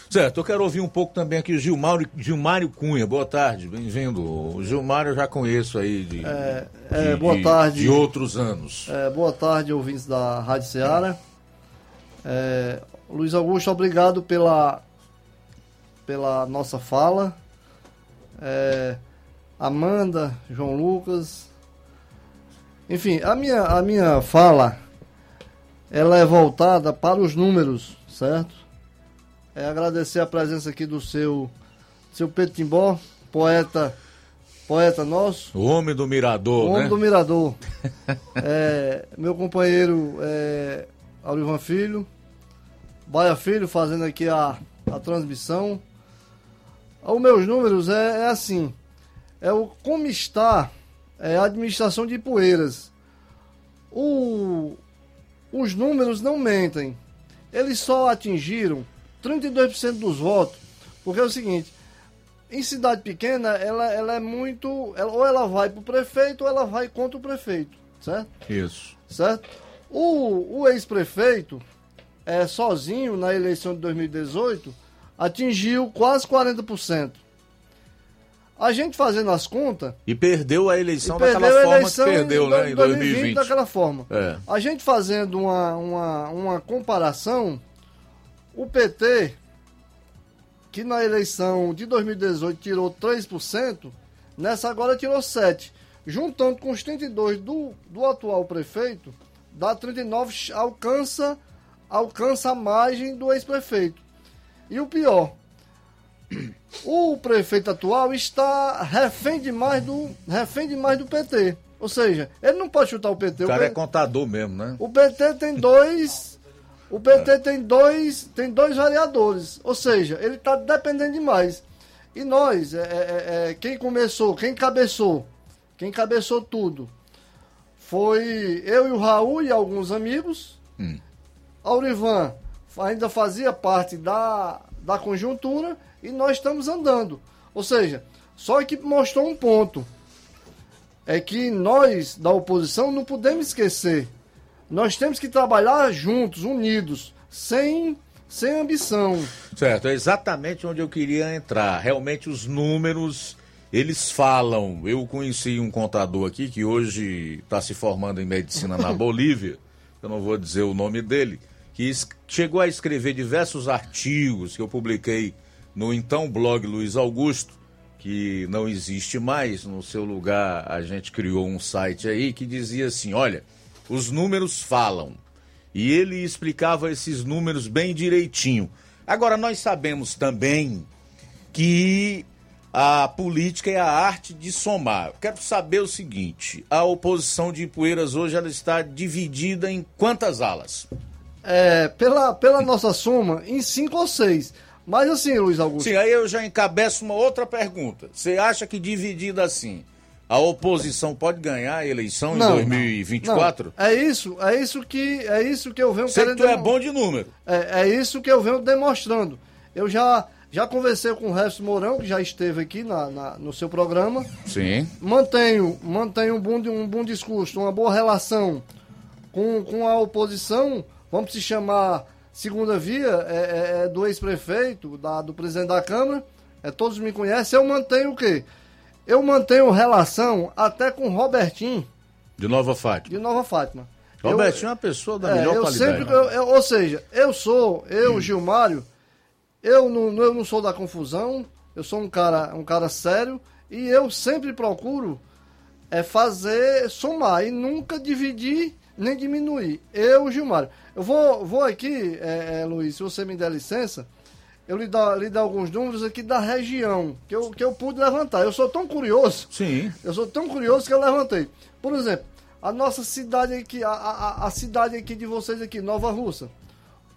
Certo, eu quero ouvir um pouco também aqui o Gilmário, Gilmário Cunha. Boa tarde, bem-vindo. O Gilmário eu já conheço aí de, É, de- é, boa de- tarde. de outros anos. É, boa tarde, ouvintes da Rádio Ceará. É, Luiz Augusto, obrigado pela, pela nossa fala. É, Amanda, João Lucas. Enfim, a minha, a minha fala ela é voltada para os números, certo? É agradecer a presença aqui do seu, seu Pedro Timbó, poeta, poeta nosso. O homem do Mirador, O homem né? do Mirador. É, meu companheiro é, Aurivan Filho. Baia Filho fazendo aqui a, a transmissão. Os meus números é, é assim. É o como está é, a administração de Poeiras. O, os números não mentem. Eles só atingiram 32% dos votos. Porque é o seguinte, em cidade pequena, ela, ela é muito. ela- ou ela vai para o prefeito ou ela vai contra o prefeito, certo? Isso. Certo? O, o ex-prefeito, é, sozinho na eleição de 2018, atingiu quase 40%. A gente fazendo as contas. E perdeu a eleição daquela forma eleição que perdeu, em né? Em 2020. daquela forma. É. A gente fazendo uma, uma, uma comparação, o PT, que na eleição de 2018 tirou 3%, nessa agora tirou 7%. Juntando com os 32% do, do atual prefeito, dá 39%, alcança, alcança a margem do ex-prefeito. E o pior, o prefeito atual está refém demais do, refém demais do PT. Ou seja, ele não pode chutar o PT. O cara é P- contador mesmo, né? o PT tem dois. O PT tem dois, tem dois vereadores. Ou seja, ele está dependendo demais. E nós, é, é, é, quem começou, quem cabeçou, quem cabeçou tudo, foi eu e o Raul e alguns amigos. Aurivan ainda fazia parte da, da conjuntura e nós estamos andando. Ou seja, só que mostrou um ponto. É que nós, da oposição, não podemos esquecer. Nós temos que trabalhar juntos, unidos, sem, sem ambição. Certo, é exatamente onde eu queria entrar. Realmente os números, eles falam. Eu conheci um contador aqui que hoje está se formando em medicina na Bolívia, eu não vou dizer o nome dele, que chegou a escrever diversos artigos que eu publiquei no então blog Luiz Augusto, que não existe mais. No seu lugar, a gente criou um site aí que dizia assim: olha, os números falam. E ele explicava esses números bem direitinho. Agora, nós sabemos também que a política é a arte de somar. Quero saber o seguinte: a oposição de Ipueiras hoje ela está dividida em quantas alas? É, pela, pela nossa soma, em cinco ou seis. Mas assim, Luiz Augusto. Sim, aí eu já encabeço uma outra pergunta. Você acha que dividida assim, a oposição pode ganhar a eleição Não, em 2024? Não, é isso, é isso que é isso que eu venho Sei que tu é bom de número. É, é isso que eu venho demonstrando. Eu já já conversei com o Resto Mourão, que já esteve aqui na, na- no seu programa. Sim. Mantenho, mantenho um bom, um bom discurso, uma boa relação com, com a oposição. Vamos se chamar segunda via, é, é- é do ex-prefeito, do presidente da Câmara. É, todos me conhecem. Eu mantenho o quê? Eu mantenho relação até com o Robertinho, De Nova Fátima. de Nova Fátima. Eu- Robertinho é uma pessoa da é, melhor eu qualidade. sempre, eu- eu- ou seja, eu sou, eu, Gilmário, eu não, eu não sou da confusão, eu sou um cara, um cara sério e eu sempre procuro é fazer, somar e nunca dividir nem diminuir. Eu, Gilmário. Eu vou, vou aqui, é, é, Luiz, se você me der licença, eu lhe dar, lhe dar alguns números aqui da região que eu, que eu pude levantar. Eu sou tão curioso. Sim. Eu sou tão curioso que eu levantei. Por exemplo, a nossa cidade aqui, a, a, a cidade aqui de vocês aqui, Nova Russa.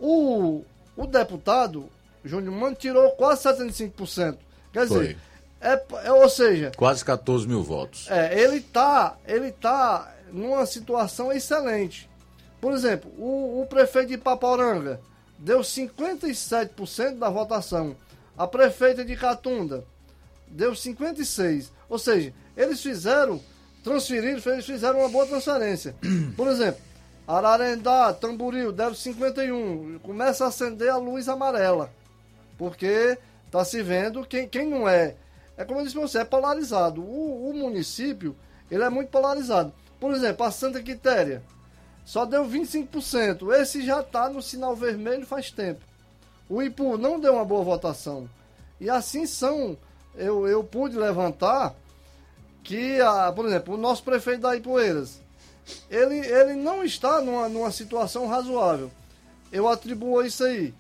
O, o deputado, Júnior Mano, tirou quase 75%. Quer Foi. dizer, é, é, ou seja, Quase 14 mil votos. é, ele tá, ele tá numa situação excelente. Por exemplo, o, o prefeito de Paporanga deu 57% da votação. A prefeita de Catunda deu 56. Ou seja, eles fizeram, transferiram, eles fizeram uma boa transferência. Por exemplo, Ararendá, Tamboril, deu 51. Começa a acender a luz amarela. Porque tá se vendo quem, quem não é. É como eu disse pra você, é polarizado. O, o município, ele é muito polarizado. Por exemplo, a Santa Quitéria só deu 25%. Esse já tá no sinal vermelho faz tempo. O Ipu não deu uma boa votação. E assim são. Eu, eu pude levantar que, a, por exemplo, o nosso prefeito da Ipueiras, ele, ele não está numa, numa situação razoável. Eu atribuo isso aí.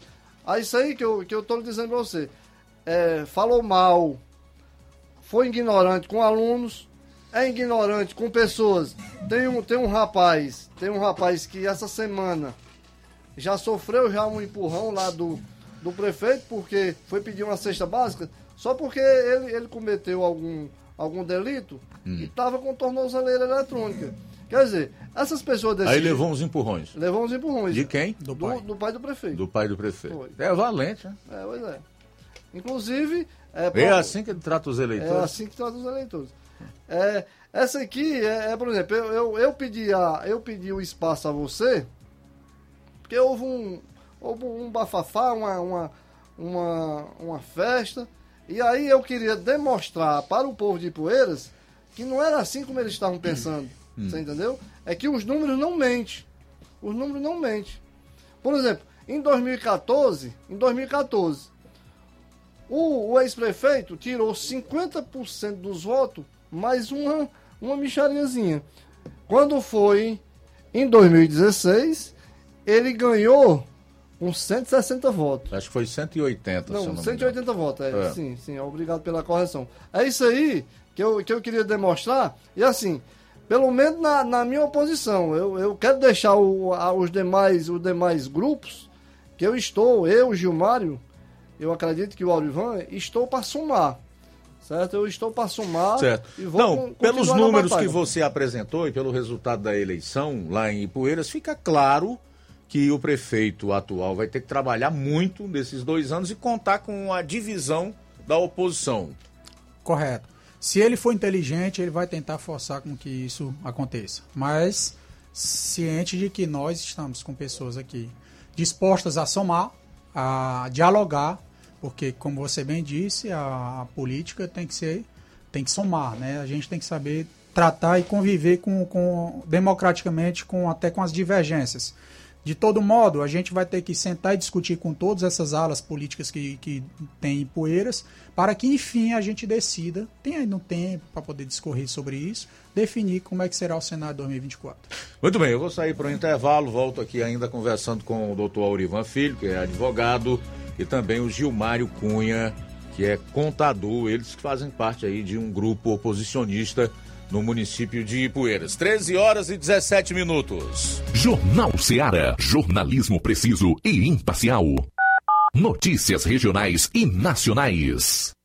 A isso aí que eu, que eu tô dizendo pra você. É, falou mal, foi ignorante com alunos, é ignorante com pessoas. Tem um, tem um rapaz, tem um rapaz que essa semana já sofreu já um empurrão lá do, do prefeito, porque foi pedir uma cesta básica, só porque ele, ele cometeu algum, algum delito e estava com tornozeleira eletrônica. Quer dizer, essas pessoas desse Aí jeito- levou uns empurrões. levou uns empurrões. De quem? Do, do pai do prefeito. Do pai do prefeito. Foi. É valente, né? É, pois é. Inclusive. É, É assim que ele trata os eleitores? É assim que trata os eleitores. É, essa aqui é, é, por exemplo, eu, eu, eu, pedi a, eu pedi o espaço a você, porque houve um, houve um bafafá, uma, uma, uma, uma festa, e aí eu queria demonstrar para o povo de Poeiras que não era assim como eles estavam pensando. Hum. Você entendeu? É que os números não mentem. Os números não mentem. Por exemplo, em 2014, em 2014, o, o ex-prefeito tirou 50% dos votos, mais uma, uma micharinhazinha. Quando foi em 2016, ele ganhou com 160 votos. Acho que foi 180, se eu Não, não me 180 votos, é, É. Sim, sim, obrigado pela correção. É isso aí que eu, que eu queria demonstrar. E assim, pelo menos na, na minha oposição, eu, eu quero deixar o, a- os, demais, os demais grupos que eu estou, eu, Gilmário, eu acredito que o Aurivan, estou para somar. Certo? Eu estou para somar. Certo. E vou Não, con- pelos números que você apresentou e pelo resultado da eleição lá em Ipueiras, fica claro que o prefeito atual vai ter que trabalhar muito nesses dois anos e contar com a divisão da oposição. Correto. Se ele for inteligente, ele vai tentar forçar com que isso aconteça. Mas ciente de que nós estamos com pessoas aqui dispostas a somar, a dialogar, porque como você bem disse, a, a política tem que ser, tem que somar, né? A gente tem que saber tratar e conviver com, com democraticamente com até com as divergências. De todo modo, a gente vai ter que sentar e discutir com todas essas alas políticas que, que tem em Poeiras, para que, enfim, a gente decida, tem ainda um tempo para poder discorrer sobre isso, definir como é que será o cenário 2024. Muito bem, eu vou sair para o intervalo, volto aqui ainda conversando com o doutor Aurivan Filho, que é advogado, e também o Gilmário Cunha, que é contador, eles que fazem parte aí de um grupo oposicionista no município de Ipueiras. 13 horas e 17 minutos. Jornal Seara. Jornalismo preciso e imparcial. Notícias regionais e nacionais.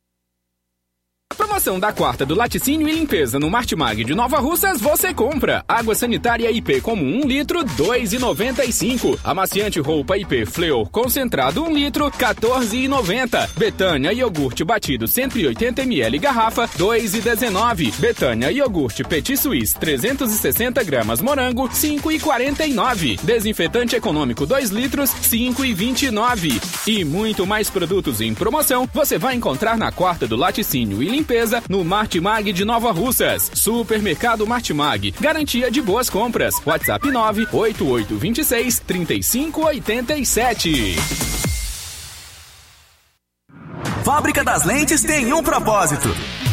Promoção da quarta do laticínio e limpeza no Martimag de Nova Russas, você compra. Água sanitária IP como 1 litro, 2,95. Amaciante roupa IP Fleur concentrado 1 litro, 14,90. Betânia iogurte batido 180 ml garrafa, 2,19. Betânia iogurte Petit Suisse 360 gramas morango, 5,49. Desinfetante econômico 2 litros, 5,29. E muito mais produtos em promoção você vai encontrar na quarta do laticínio e limpeza limpeza no Martimag de Nova Russas. Supermercado Martimag. Garantia de boas compras. WhatsApp 98826 3587. Fábrica das Lentes tem um propósito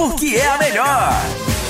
porque é a melhor.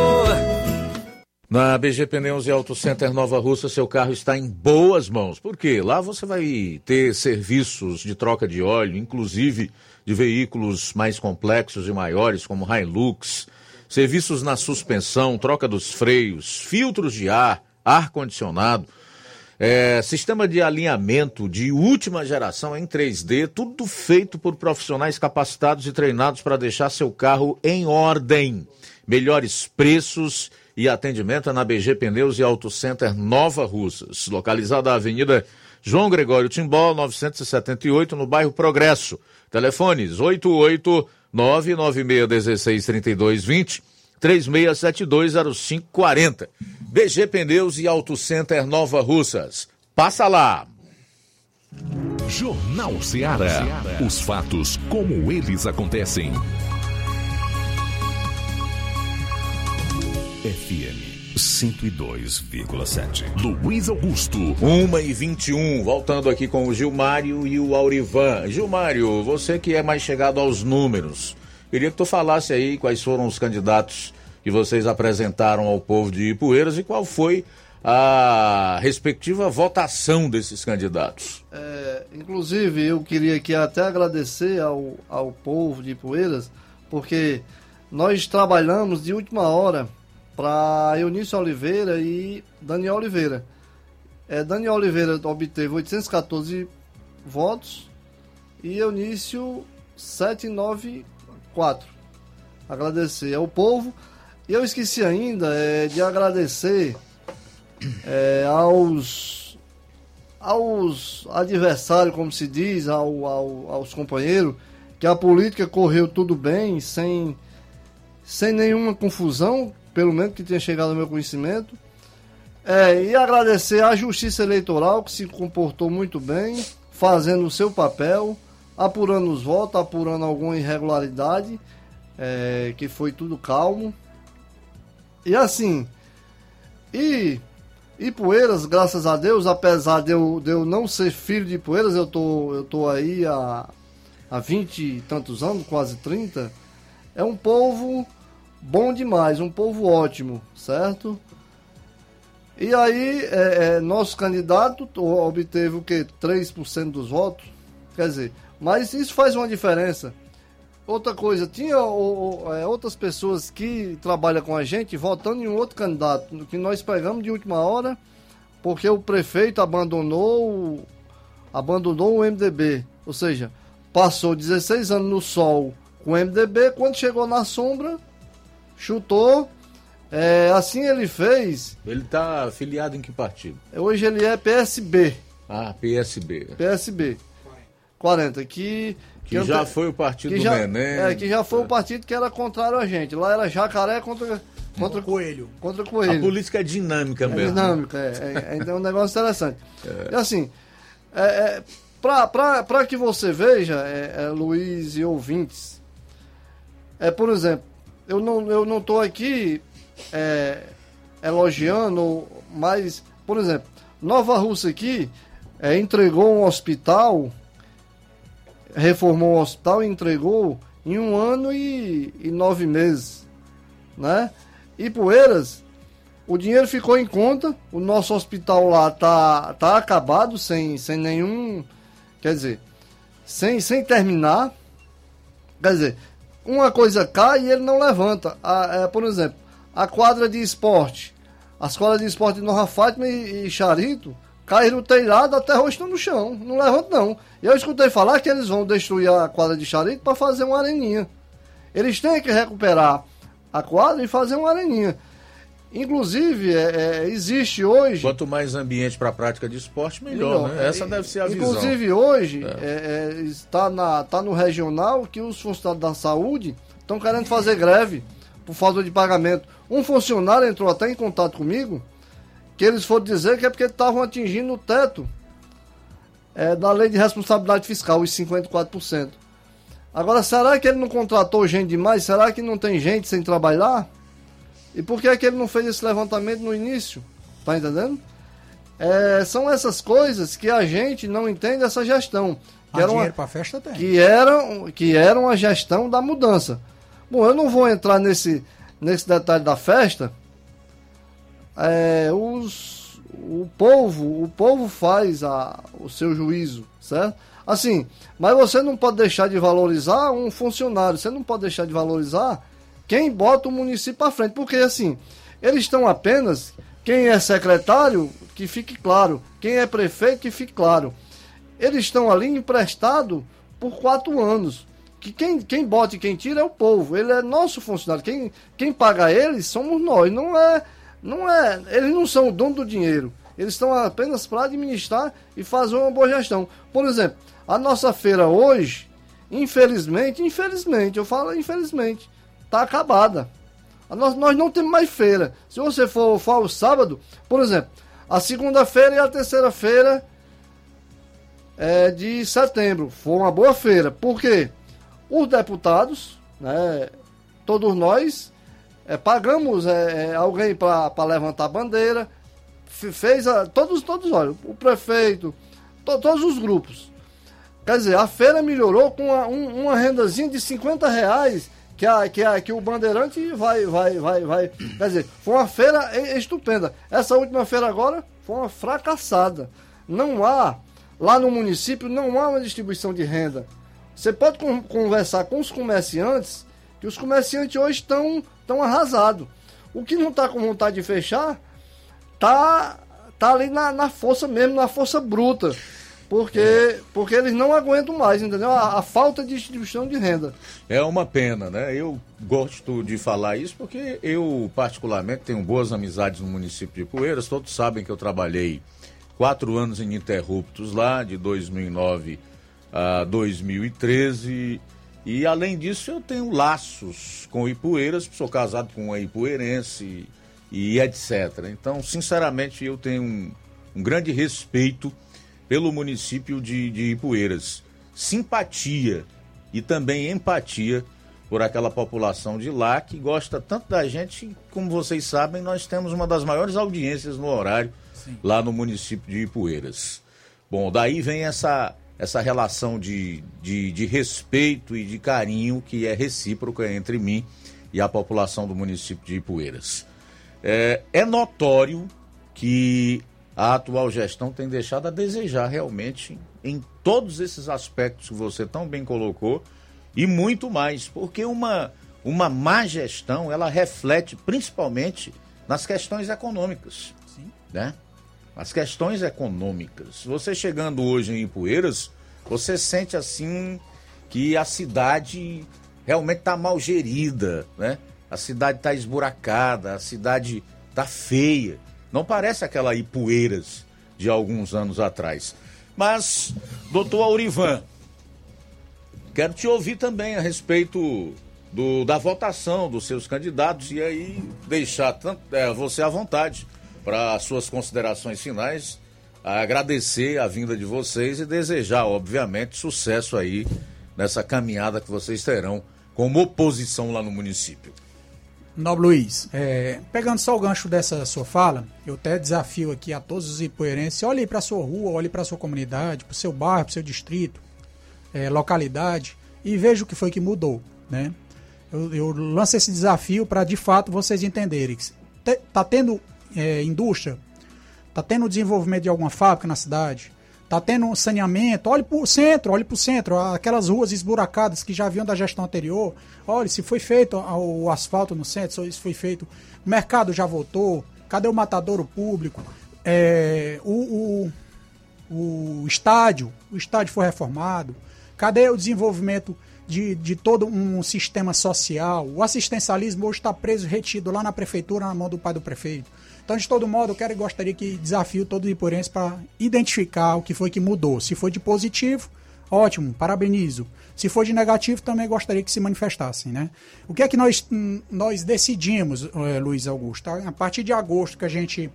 Na BG Pneus e Auto Center Nova Russa, seu carro está em boas mãos. Por quê? Lá você vai ter serviços de troca de óleo, inclusive de veículos mais complexos e maiores, como Hilux, serviços na suspensão, troca dos freios, filtros de ar, ar-condicionado, é, sistema de alinhamento de última geração em 3D, tudo feito por profissionais capacitados e treinados para deixar seu carro em ordem. Melhores preços e atendimento é na BG Pneus e Auto Center Nova Russas, localizada na Avenida João Gregório Timbó, 978, no bairro Progresso. Telefones 88 99616 3220 36720540. BG Pneus e Auto Center Nova Russas. Passa lá. Jornal Ceará. Os fatos como eles acontecem. FM 102,7. Luiz Augusto. 1 e 21. Voltando aqui com o Gilmário e o Aurivan. Gilmário, você que é mais chegado aos números, queria que tu falasse aí quais foram os candidatos que vocês apresentaram ao povo de Ipueiras e qual foi a respectiva votação desses candidatos. É, inclusive, eu queria aqui até agradecer ao, ao povo de Ipueiras, porque nós trabalhamos de última hora para Eunício Oliveira e Daniel Oliveira. É, Daniel Oliveira obteve 814 votos e Eunício 794. Agradecer ao povo. E eu esqueci ainda é, de agradecer é, aos, aos adversários, como se diz, ao, ao, aos companheiros, que a política correu tudo bem, sem, sem nenhuma confusão, pelo menos que tenha chegado ao meu conhecimento. É, e agradecer à Justiça Eleitoral, que se comportou muito bem, fazendo o seu papel, apurando os votos, apurando alguma irregularidade, é, que foi tudo calmo. E assim, e, e Poeiras, graças a Deus, apesar de eu, de eu não ser filho de Poeiras, eu tô, eu tô aí há, há 20 e tantos anos, quase 30, é um povo bom demais, um povo ótimo, certo? E aí, é, é, nosso candidato obteve o que? 3% dos votos? Quer dizer, mas isso faz uma diferença. Outra coisa, tinha ou, é, outras pessoas que trabalham com a gente votando em um outro candidato, que nós pegamos de última hora, porque o prefeito abandonou, abandonou o MDB. Ou seja, passou 16 anos no sol com o MDB, quando chegou na sombra, chutou. É, assim ele fez. Ele está afiliado em que partido? Hoje ele é PSB. Ah, PSB. PSB. 40, que que, que já foi o partido do já, Neném. É, que já foi o partido que era contrário a gente. Lá era jacaré contra, contra coelho. Contra coelho. A política é dinâmica é mesmo. Dinâmica, é, é, então é um negócio interessante. É. E assim, é, é, para que você veja, é, é, Luiz e ouvintes, é, por exemplo, eu não eu não tô aqui é, elogiando, mas, por exemplo, Nova Rússia aqui é, entregou um hospital reformou o hospital e entregou em um ano e, e nove meses, né? E Poeiras, o dinheiro ficou em conta, o nosso hospital lá tá, tá acabado, sem, sem nenhum, quer dizer, sem, sem terminar, quer dizer, uma coisa cai e ele não levanta. A, é, por exemplo, a quadra de esporte, as quadras de esporte de Nova Fátima e, e Charito, caíram no telhado, até estão no chão. Não levanta, não. Eu escutei falar que eles vão destruir a quadra de charito para fazer uma areninha. Eles têm que recuperar a quadra e fazer uma areninha. Inclusive, é, é, existe hoje. Quanto mais ambiente para a prática de esporte, melhor, melhor. né? Essa deve ser a Inclusive, visão. Inclusive, hoje, é. é. está, na, está no regional que os funcionários da saúde estão querendo fazer greve por falta de pagamento. Um funcionário entrou até em contato comigo que eles foram dizer que é porque estavam atingindo o teto é, da lei de responsabilidade fiscal, os 54%. Agora, será que ele não contratou gente demais? Será que não tem gente sem trabalhar? E por que, é que ele não fez esse levantamento no início? Tá entendendo? É, são essas coisas que a gente não entende essa gestão. Que a era dinheiro para festa tem. Que era, que era uma gestão da mudança. Bom, eu não vou entrar nesse, nesse detalhe da festa, é, os, o povo, o povo faz a, o seu juízo, certo? Assim, mas você não pode deixar de valorizar um funcionário, você não pode deixar de valorizar quem bota o município para frente, porque assim, eles estão apenas, quem é secretário, que fique claro, quem é prefeito, que fique claro. Eles estão ali emprestado por quatro anos. Que quem, quem bota e quem tira é o povo, ele é nosso funcionário. Quem, quem paga eles somos nós, não é não é, eles não são o dono do dinheiro. Eles estão apenas para administrar e fazer uma boa gestão. Por exemplo, a nossa feira hoje, infelizmente, infelizmente, eu falo infelizmente, está acabada. Nós, nós não temos mais feira. Se você for, for ao sábado, por exemplo, a segunda-feira e a terceira-feira é, de setembro foi uma boa feira. Por quê? Os deputados, né, todos nós, é, pagamos é, é alguém para levantar a bandeira, fez a, todos, todos, olha, o prefeito, to, todos os grupos. Quer dizer, a feira melhorou com uma, um, uma rendazinha de 50 reais que, a, que, a, que o bandeirante vai, vai, vai, vai. Quer dizer, foi uma feira estupenda. Essa última feira agora foi uma fracassada. Não há, lá no município, não há uma distribuição de renda. Você pode conversar com os comerciantes, que os comerciantes hoje estão estão arrasados. O que não está com vontade de fechar, tá, tá ali na, na força mesmo, na força bruta. Porque, é. porque eles não aguentam mais, entendeu? A, a, falta de distribuição de renda. É uma pena, né? Eu gosto de falar isso porque eu, particularmente, tenho boas amizades no município de Poeiras. Todos sabem que eu trabalhei quatro anos ininterruptos lá, de 2009 a 2013 E além disso, eu tenho laços com Ipueiras, sou casado com uma ipueirense e, etc. Então, sinceramente, eu tenho um, um grande respeito pelo município de, de Ipueiras. Simpatia e também empatia por aquela população de lá que gosta tanto da gente, como vocês sabem, nós temos uma das maiores audiências no horário Sim. lá no município de Ipueiras. Bom, daí vem essa essa relação de, de, de respeito e de carinho que é recíproca entre mim e a população do município de Ipueiras. É, é notório que a atual gestão tem deixado a desejar realmente em todos esses aspectos que você tão bem colocou e muito mais, porque uma, uma má gestão ela reflete principalmente nas questões econômicas, Sim. né? as questões econômicas. Você chegando hoje em Ipueiras, você sente assim que a cidade realmente está mal gerida, né? A cidade está esburacada, a cidade está feia. Não parece aquela Ipueiras de alguns anos atrás. Mas, doutor Aurivan, quero te ouvir também a respeito do, da votação dos seus candidatos e aí deixar tanto, é, você à vontade para suas considerações finais, agradecer a vinda de vocês e desejar, obviamente, sucesso aí nessa caminhada que vocês terão como oposição lá no município. Nobre Luiz, é, pegando só o gancho dessa sua fala, eu até desafio aqui a todos os ipoeirenses, olhe para a sua rua, olhe para a sua comunidade, para o seu bairro, para o seu distrito, é, localidade, e veja o que foi que mudou, né? Eu, eu lanço esse desafio para, de fato, vocês entenderem que está tendo é, indústria, tá tendo desenvolvimento de alguma fábrica na cidade, tá tendo saneamento, olhe para o centro, olhe para o centro, aquelas ruas esburacadas que já haviam da gestão anterior, olhe se foi feito o asfalto no centro, se foi feito, o mercado já voltou, cadê o matadouro público, é, o, o, o estádio, o estádio foi reformado, cadê o desenvolvimento de, de todo um sistema social, o assistencialismo hoje está preso, retido lá na prefeitura, na mão do pai do prefeito, então, de todo modo, eu quero e gostaria que desafio todos os ipurenses para identificar o que foi que mudou. Se foi de positivo, ótimo, parabenizo. Se for de negativo, também gostaria que se manifestassem, né? O que é que nós, nós decidimos, eh, Luiz Augusto? A partir de agosto, que a gente,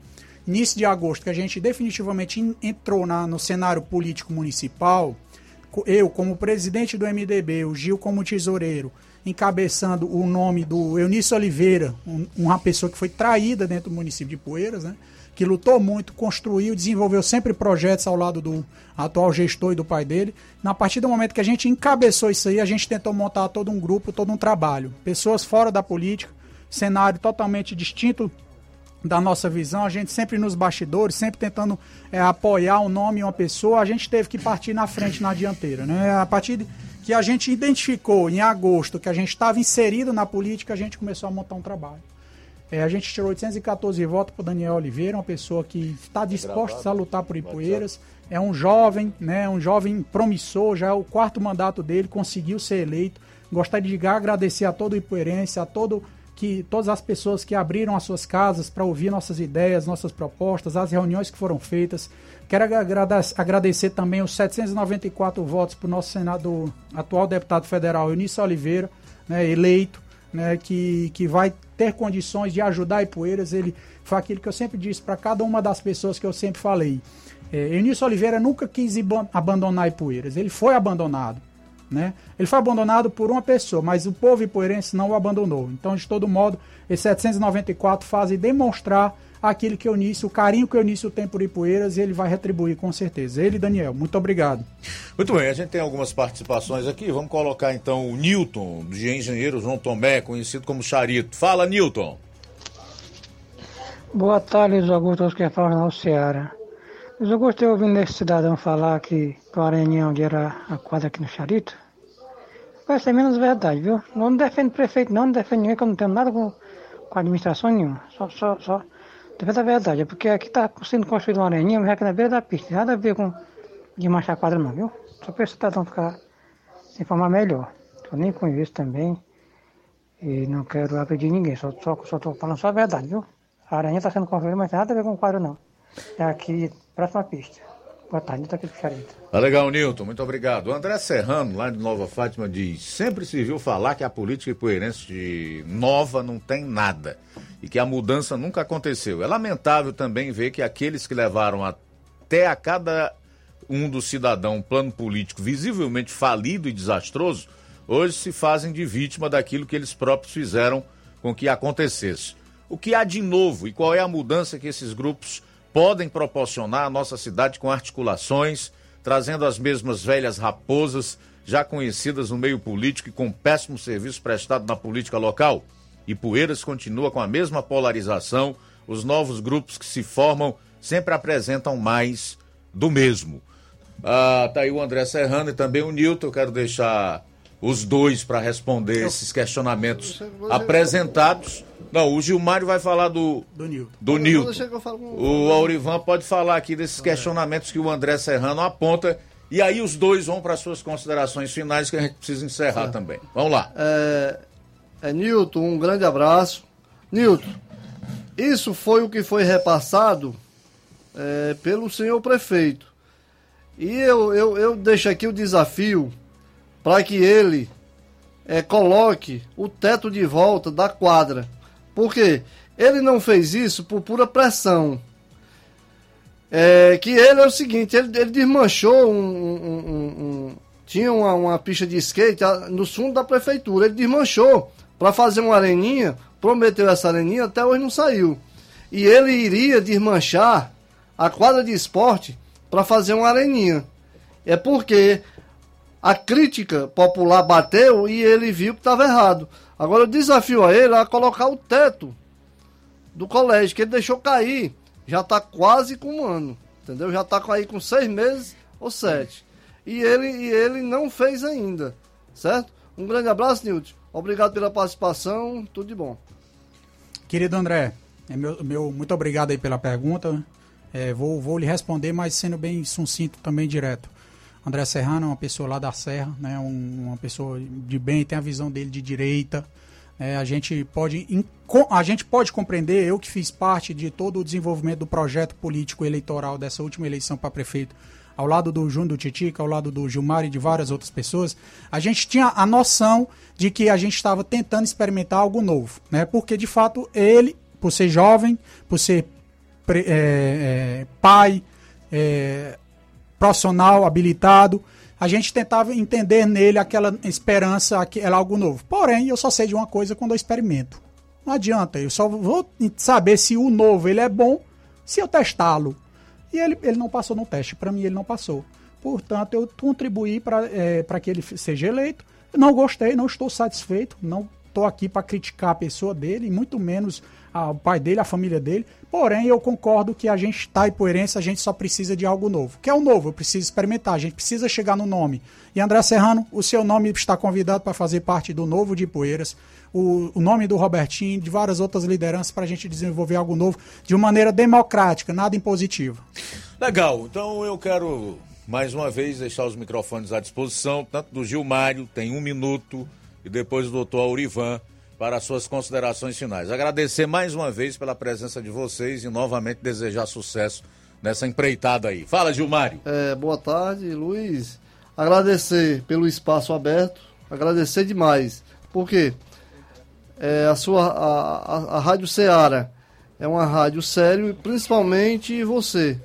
início de agosto, que a gente definitivamente entrou na, no cenário político municipal, eu como presidente do MDB, o Gil como tesoureiro, encabeçando o nome do Eunício Oliveira, um, uma pessoa que foi traída dentro do município de Poeiras, né? que lutou muito, construiu, desenvolveu sempre projetos ao lado do atual gestor e do pai dele. Na partir do momento que a gente encabeçou isso aí, a gente tentou montar todo um grupo, todo um trabalho. Pessoas fora da política, cenário totalmente distinto da nossa visão, a gente sempre nos bastidores, sempre tentando é, apoiar um nome e uma pessoa, a gente teve que partir na frente, na dianteira. Né? A partir que a gente identificou em agosto que a gente estava inserido na política, a gente começou a montar um trabalho. É, a gente tirou 814 votos para Daniel Oliveira, uma pessoa que está disposta a lutar por Ipueiras. É um jovem, né, um jovem promissor, já é o quarto mandato dele, conseguiu ser eleito. Gostaria de agradecer a todo o Ipueirense, a todo que todas as pessoas que abriram as suas casas para ouvir nossas ideias, nossas propostas, as reuniões que foram feitas. Quero agradecer também os 794 votos para o nosso senador, atual deputado federal Eunício Oliveira, né, eleito, né, que, que vai ter condições de ajudar Ipueiras. Ele foi aquilo que eu sempre disse para cada uma das pessoas que eu sempre falei. É, Eunício Oliveira nunca quis abandonar Ipueiras, ele foi abandonado. Né? Ele foi abandonado por uma pessoa, mas o povo ipueirense não o abandonou. Então, de todo modo, esses 794 fazem demonstrar aquilo que Eunício, o carinho que Eunício tem por Ipueiras e ele vai retribuir com certeza. Ele, Daniel, muito obrigado. Muito bem, a gente tem algumas participações aqui. Vamos colocar então o Newton, de engenheiro João Tomé, conhecido como Charito. Fala, Newton. Boa tarde, Luiz Augusto, que fala na Ceará. Luiz Augusto, eu ouvindo esse cidadão falar que o Aranhão onde era a quadra aqui no Charito. Vai ser menos verdade, viu? Não defende prefeito, não, não defende ninguém, que eu não tenho nada com, com administração nenhuma. Só, só, só Depende da verdade, é porque aqui está sendo construído uma areninha, mas aqui na beira da pista. Nada a ver com de marchar quadra não, viu? Só para o cidadão ficar se informar melhor. Eu nem conheço também e não quero agredir ninguém, só estou só, só falando só a verdade, viu? A aranha está sendo construída, mas nada a ver com o quadro não. É aqui, próxima pista. Boa tarde, Nilton aqui do Charito. Tá legal, Nilton, muito obrigado. O André Serrano, lá de Nova Fátima, diz: sempre se viu falar que a política ipueirense de nova não tem nada e que a mudança nunca aconteceu. É lamentável também ver que aqueles que levaram até a cada um do cidadão um plano político visivelmente falido e desastroso, hoje se fazem de vítima daquilo que eles próprios fizeram com que acontecesse. O que há de novo e qual é a mudança que esses grupos podem proporcionar à nossa cidade com articulações, trazendo as mesmas velhas raposas já conhecidas no meio político e com péssimo serviço prestado na política local? E Poeiras continua com a mesma polarização, os novos grupos que se formam sempre apresentam mais do mesmo. Ah, tá aí o André Serrano e também o Nilton. Eu quero deixar os dois para responder esses questionamentos apresentados. Não, o Gilmário vai falar do, Do Nilton. do Nilton. Eu O Aurivan pode falar aqui desses questionamentos que o André Serrano aponta. E aí os dois vão para suas considerações finais que a gente precisa encerrar também. Vamos lá. É, é, Nilton, um grande abraço. Nilton, isso foi o que foi repassado é, pelo senhor prefeito. E eu, eu, eu deixo aqui o desafio para que ele é, coloque o teto de volta da quadra. Porque ele não fez isso por pura pressão. É, que ele é o seguinte, ele, ele desmanchou um, um- um- um- tinha uma, uma pista de skate ah, no fundo da prefeitura, ele desmanchou para fazer uma areninha, prometeu essa areninha, até hoje não saiu. E ele iria desmanchar a quadra de esporte para fazer uma areninha. É porque a crítica popular bateu e ele viu que estava errado. Agora eu desafio a ele a colocar o teto do colégio, que ele deixou cair. Já está quase com um ano, entendeu? Já está aí com seis meses ou sete. E ele, e ele não fez ainda, certo? Um grande abraço, Nilton. Obrigado pela participação, tudo de bom. Querido André, é meu, meu- muito obrigado aí pela pergunta. É, vou, vou lhe responder, mas sendo bem sucinto também direto. André Serrano é uma pessoa lá da Serra, né, um- uma pessoa de bem, tem a visão dele de direita. né, a, gente pode, a gente pode compreender, eu que fiz parte de todo o desenvolvimento do projeto político eleitoral dessa última eleição para prefeito, ao lado do Júnior do Titica, ao lado do Gilmar e de várias outras pessoas, a gente tinha a noção de que a gente estava tentando experimentar algo novo, né? Porque de fato ele, por ser jovem, por ser é, é, pai, é, profissional, habilitado, a gente tentava entender nele aquela esperança, aquela algo novo. Porém, eu só sei de uma coisa quando eu experimento. Não adianta, eu só vou saber se o novo ele é bom se eu testá-lo. E ele, ele não passou no teste. Para mim, ele não passou. Portanto, eu contribuí para é, pra que ele seja eleito. Não gostei, não estou satisfeito. Não estou aqui para criticar a pessoa dele, muito menos o pai dele, a família dele. Porém, eu concordo que a gente está Ipueirense, a gente só precisa de algo novo. Que é o novo? Eu preciso experimentar, a gente precisa chegar no nome. E André Serrano, o seu nome está convidado para fazer parte do novo de Ipueiras. O, o nome do Robertinho, de várias outras lideranças, para a gente desenvolver algo novo de uma maneira democrática, nada impositiva. Legal, então eu quero mais uma vez deixar os microfones à disposição, tanto do Gilmário, tem um minuto, e depois do doutor Aurivan, para as suas considerações finais. Agradecer mais uma vez pela presença de vocês e novamente desejar sucesso nessa empreitada aí. Fala, Gilmário. É, boa tarde, Luiz. Agradecer pelo espaço aberto, agradecer demais, porque é, a sua a, a, a Rádio Ceará é uma rádio sério, principalmente você.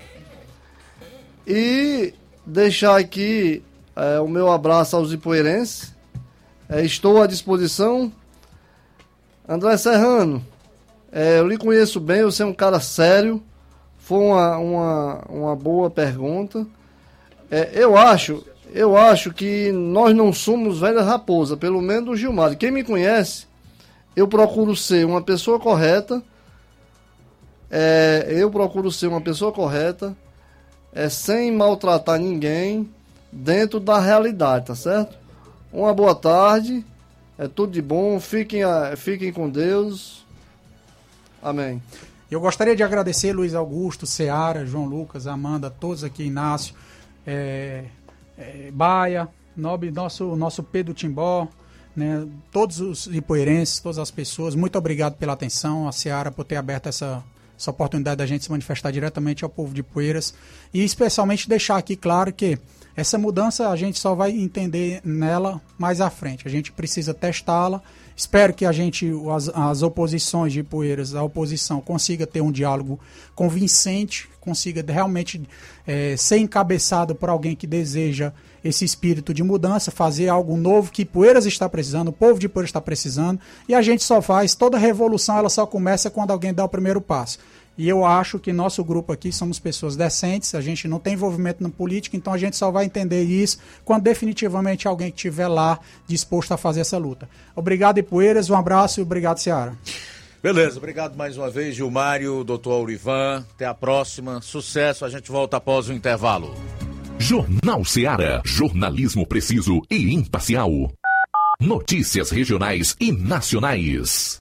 E deixar aqui é, o meu abraço aos ipoeirenses. É, estou à disposição. André Serrano, é, eu lhe conheço bem, você é um cara sério. Foi uma, uma, uma boa pergunta. É, eu acho, eu acho que nós não somos velha raposa, pelo menos o Gilmar. Quem me conhece, eu procuro ser uma pessoa correta. É, eu procuro ser uma pessoa correta, é, sem maltratar ninguém, dentro da realidade, tá certo? Uma boa tarde, é tudo de bom, fiquem, fiquem com Deus. Amém. Eu gostaria de agradecer Luiz Augusto, Seara, João Lucas, Amanda, todos aqui, Inácio, é, é, Baia, nobre, nosso, nosso Pedro Timbó, né, todos os ipoeirenses, todas as pessoas, muito obrigado pela atenção, a Seara por ter aberto essa, essa oportunidade da gente se manifestar diretamente ao povo de Poeiras e especialmente deixar aqui claro que essa mudança a gente só vai entender nela mais à frente. A gente precisa testá-la. Espero que a gente, as, as oposições de Poeiras, a oposição, consiga ter um diálogo convincente, consiga realmente é, ser encabeçado por alguém que deseja esse espírito de mudança, fazer algo novo que Poeiras está precisando, o povo de Poeiras está precisando, e a gente só faz, toda revolução ela só começa quando alguém dá o primeiro passo. E eu acho que nosso grupo aqui somos pessoas decentes, a gente não tem envolvimento na política, então a gente só vai entender isso quando definitivamente alguém que estiver lá disposto a fazer essa luta. Obrigado, Ipueiras, um abraço e obrigado, Seara. Beleza, obrigado mais uma vez, Gilmário, doutor Aurivan. Até a próxima. Sucesso, a gente volta após o intervalo. Jornal Seara. Jornalismo preciso e imparcial. Notícias regionais e nacionais.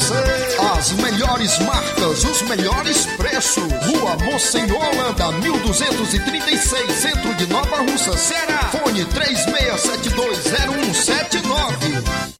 você. As melhores marcas, os melhores preços. Rua Mocenola, Holanda, 1236, centro de Nova Russa, Ceará. Fone 36720179.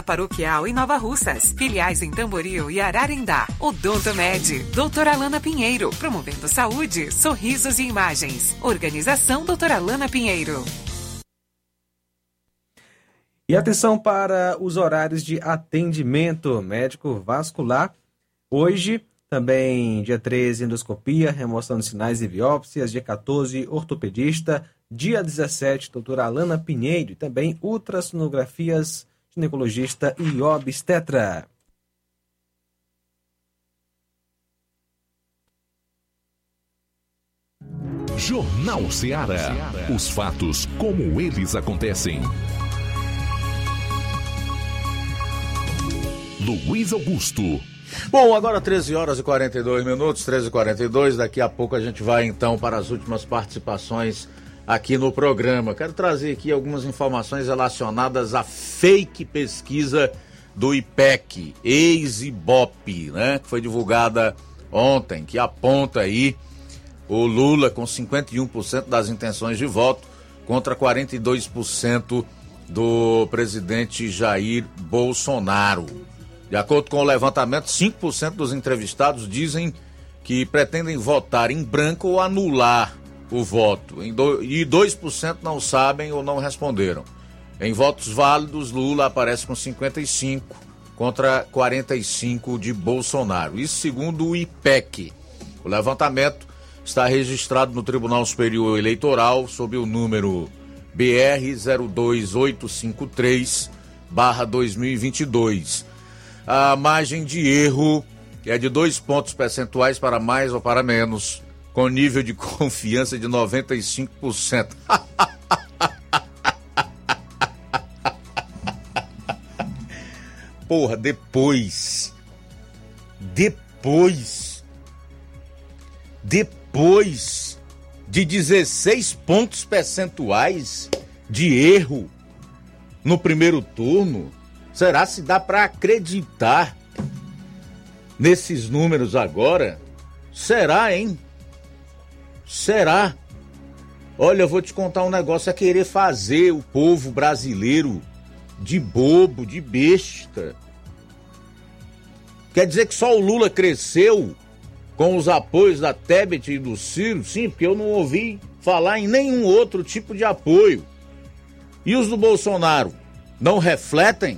Paroquial em Nova Russas. Filiais em Tamboril e Ararendá. Odonto Med. Doutora Alana Pinheiro. Promovendo saúde, sorrisos e imagens. Organização Doutora Alana Pinheiro. E atenção para os horários de atendimento médico vascular. Hoje, também dia 13, endoscopia, remoção de sinais e biópsias. Dia 14, ortopedista. Dia 17, doutora Alana Pinheiro. E também ultrassonografias, ginecologista e obstetra. Jornal Ceará. Os fatos como eles acontecem. Luiz Augusto. Bom, agora 13 horas e 42 minutos, 13 e 42 Daqui a pouco a gente vai então para as últimas participações aqui no programa. Quero trazer aqui algumas informações relacionadas à fake pesquisa do IPEC, ex-IBOP, né? Que foi divulgada ontem, que aponta aí o Lula com 51% das intenções de voto contra 42% do presidente Jair Bolsonaro. De acordo com o levantamento, 5% dos entrevistados dizem que pretendem votar em branco ou anular o voto. E 2% não sabem ou não responderam. Em votos válidos, Lula aparece com 55 contra 45 de Bolsonaro. Isso segundo o IPEC. O levantamento está registrado no Tribunal Superior Eleitoral sob o número BR 02853/2022. A margem de erro é de dois pontos percentuais para mais ou para menos, com nível de confiança de 95%. Porra, depois. Depois. Depois de 16 pontos percentuais de erro no primeiro turno, será se dá para acreditar nesses números agora? Será, hein? Será? Olha, eu vou te contar um negócio: é querer fazer o povo brasileiro de bobo, de besta. Quer dizer que só o Lula cresceu com os apoios da Tebet e do Ciro, sim, porque eu não ouvi falar em nenhum outro tipo de apoio. E os do Bolsonaro não refletem?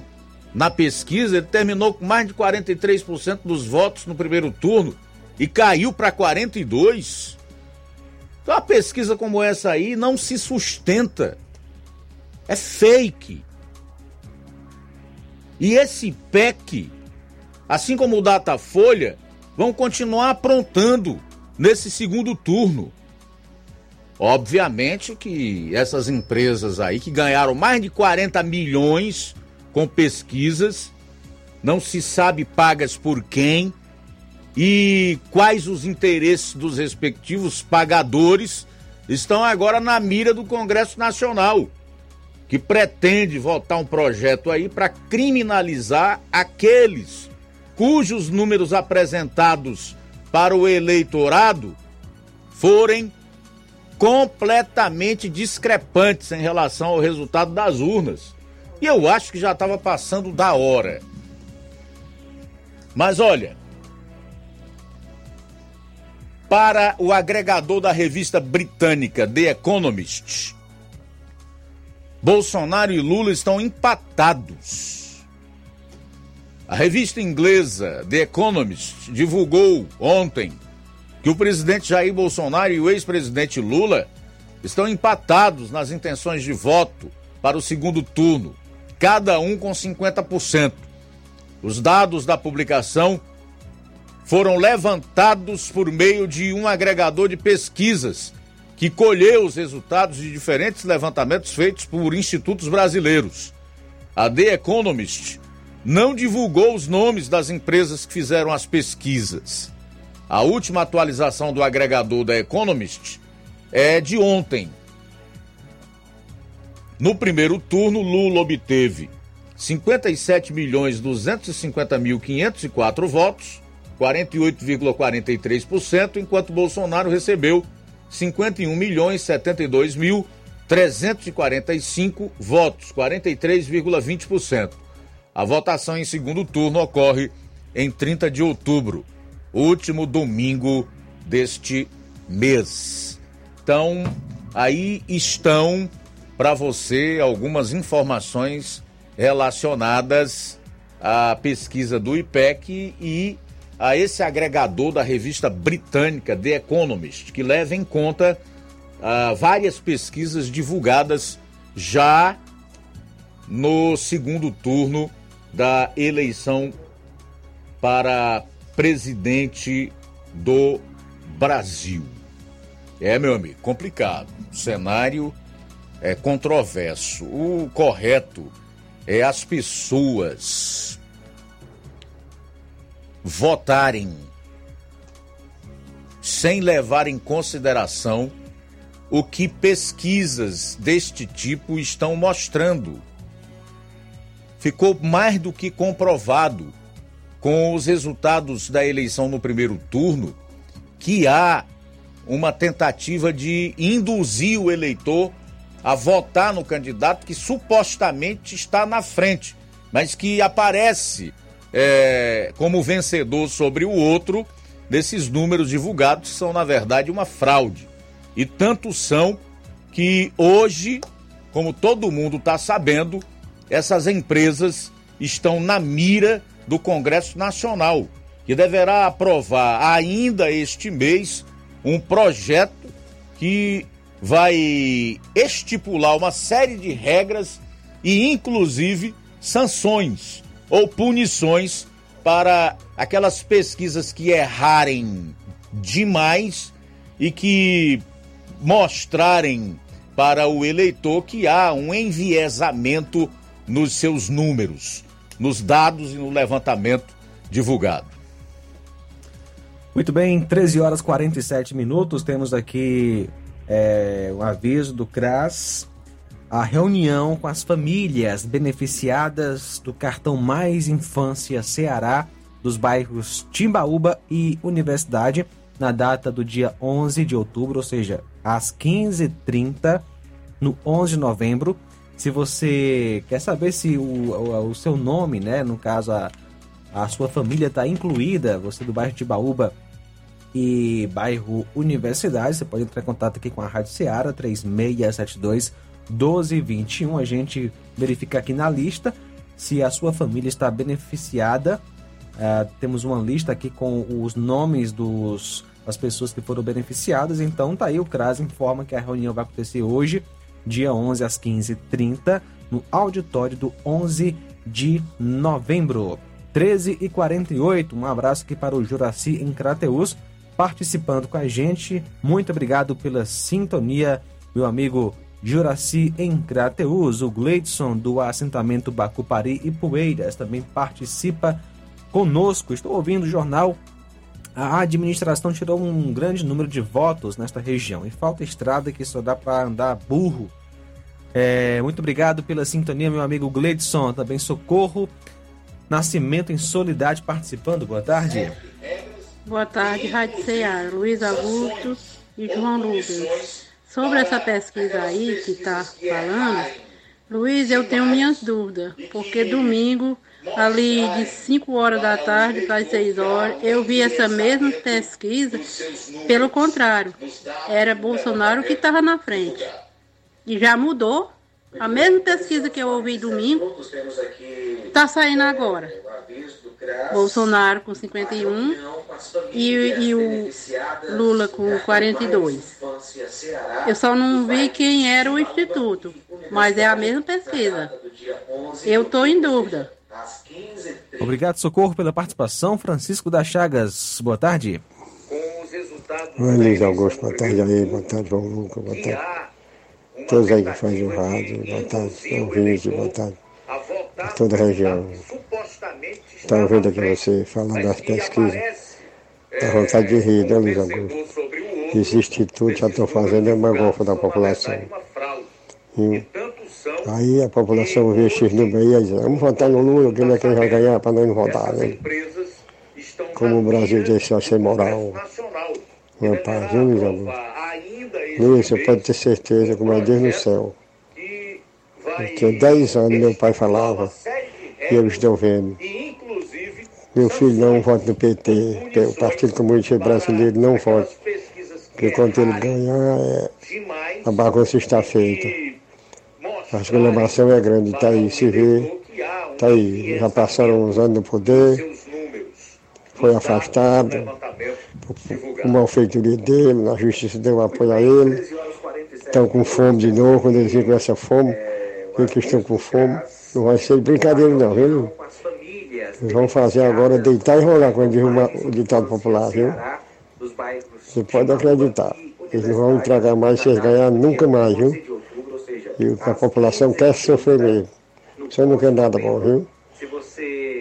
Na pesquisa, ele terminou com mais de 43% dos votos no primeiro turno e caiu para 42%. Então, uma pesquisa como essa aí não se sustenta. É fake. E esse PEC, assim como o Datafolha, vão continuar aprontando nesse segundo turno. Obviamente que essas empresas aí que ganharam mais de 40 milhões com pesquisas, não se sabe pagas por quem e quais os interesses dos respectivos pagadores estão agora na mira do Congresso Nacional, que pretende votar um projeto aí para criminalizar aqueles cujos números apresentados para o eleitorado forem completamente discrepantes em relação ao resultado das urnas. E eu acho que já estava passando da hora. Mas olha, para o agregador da revista britânica The Economist, Bolsonaro e Lula estão empatados a revista inglesa The Economist divulgou ontem que o presidente Jair Bolsonaro e o ex-presidente Lula estão empatados nas intenções de voto para o segundo turno, cada um com 50%. Os dados da publicação foram levantados por meio de um agregador de pesquisas que colheu os resultados de diferentes levantamentos feitos por institutos brasileiros. A The Economist não divulgou os nomes das empresas que fizeram as pesquisas. A última atualização do agregador da Economist é de ontem. No primeiro turno, Lula obteve 57 milhões 250 mil 504 votos, 48,43%, enquanto Bolsonaro recebeu 51 milhões 72 mil 345 votos, 43,20%. A votação em segundo turno ocorre em 30 de outubro, último domingo deste mês. Então, aí estão para você algumas informações relacionadas à pesquisa do IPEC e a esse agregador da revista britânica The Economist, que leva em conta ah, várias pesquisas divulgadas já no segundo turno da eleição para presidente do Brasil. É, meu amigo, complicado. O cenário é controverso. O correto é as pessoas votarem sem levar em consideração o que pesquisas deste tipo estão mostrando. Ficou mais do que comprovado com os resultados da eleição no primeiro turno que há uma tentativa de induzir o eleitor a votar no candidato que supostamente está na frente, mas que aparece é, como vencedor sobre o outro desses números divulgados, são, na verdade, uma fraude. E tanto são que hoje, como todo mundo está sabendo, essas empresas estão na mira do Congresso Nacional, que deverá aprovar ainda este mês um projeto que vai estipular uma série de regras e, inclusive, sanções ou punições para aquelas pesquisas que errarem demais e que mostrarem para o eleitor que há um enviesamento nos seus números, nos dados e no levantamento divulgado. Muito bem, 13 horas 47 minutos. Temos aqui é, um aviso do CRAS, a reunião com as famílias beneficiadas do cartão Mais Infância Ceará dos bairros Timbaúba e Universidade na data do dia 11 de outubro, ou seja, às 15h30 no 11 de novembro. Se você quer saber se o, o, o seu nome, né, no caso a, a sua família está incluída, você do bairro Timbaúba e bairro Universidade. Você pode entrar em contato aqui com a Rádio Seara 3672 1221. A gente verifica aqui na lista se a sua família está beneficiada. Uh, temos uma lista aqui com os nomes dos, das pessoas que foram beneficiadas. Então tá aí, o CRAS informa que a reunião vai acontecer hoje, dia 11 às 15h30, no auditório do 11 de novembro. 13 e 48 um abraço aqui para o Juraci em Crateus participando com a gente. Muito obrigado pela sintonia, meu amigo Juraci em Crateus. O Gleidson do assentamento Bacupari e Poeiras também participa conosco. Estou ouvindo o jornal. A administração tirou um grande número de votos nesta região e falta estrada que só dá para andar burro. É, muito obrigado pela sintonia, meu amigo Gleidson. Também socorro. Nascimento em Solidade participando. Boa tarde. Boa tarde, Rádio Ceará, Luiz Augusto e João Lucas. Sobre essa pesquisa aí que está falando, Luiz, eu tenho minhas dúvidas, porque domingo, ali de 5 horas da tarde para 6 horas, eu vi essa mesma pesquisa, pelo contrário, era Bolsonaro que estava na frente. E já mudou. A mesma pesquisa que eu ouvi domingo está saindo agora. Bolsonaro com 51 e, e o Lula com 42. Eu só não vi quem era o instituto, mas é a mesma pesquisa. Eu estou em dúvida. Obrigado, Socorro, pela participação. Francisco da Chagas, boa tarde. Oi, Luiz Augusto, boa tarde aí, boa tarde, João Lucas, boa tarde. Todos aí que fazem o rádio, boa tarde, São Vídeo, boa tarde. A toda a região. Está ouvindo aqui você falando das pesquisas. Dá vontade de rir, né, Luiz Augusto? Esse instituto já estão fazendo é golfa da população. E aí a população vê X número aí e diz, vamos votar no Lula, quem é que vai ganhar para nós não votar, né? Como o Brasil deixou ser moral. Meu pai, viu, Luiz Augusto? Você pode ter certeza, como é Deus no céu. Porque 10 anos meu pai falava e eu estou vendo. Meu filho não vota no PT, o Partido Comunista Brasileiro não vota. Porque quando ele ganhar, é, a bagunça está feita. A escolhambação é grande, está aí, se vê Tá aí, já passaram uns anos no poder, foi afastado, por malfeitoria dele, a justiça deu apoio a ele. Estão com fome de novo, quando eles vêm com essa fome, que eles estão com fome. Não vai ser brincadeira não, viu? Eles vão fazer agora deitar e rolar quando diz o ditado popular, viu? Você pode acreditar. Eles não vão entregar mais se eles ganharem nunca mais, viu? E a população quer sofrer mesmo. Você não quer nada bom, viu?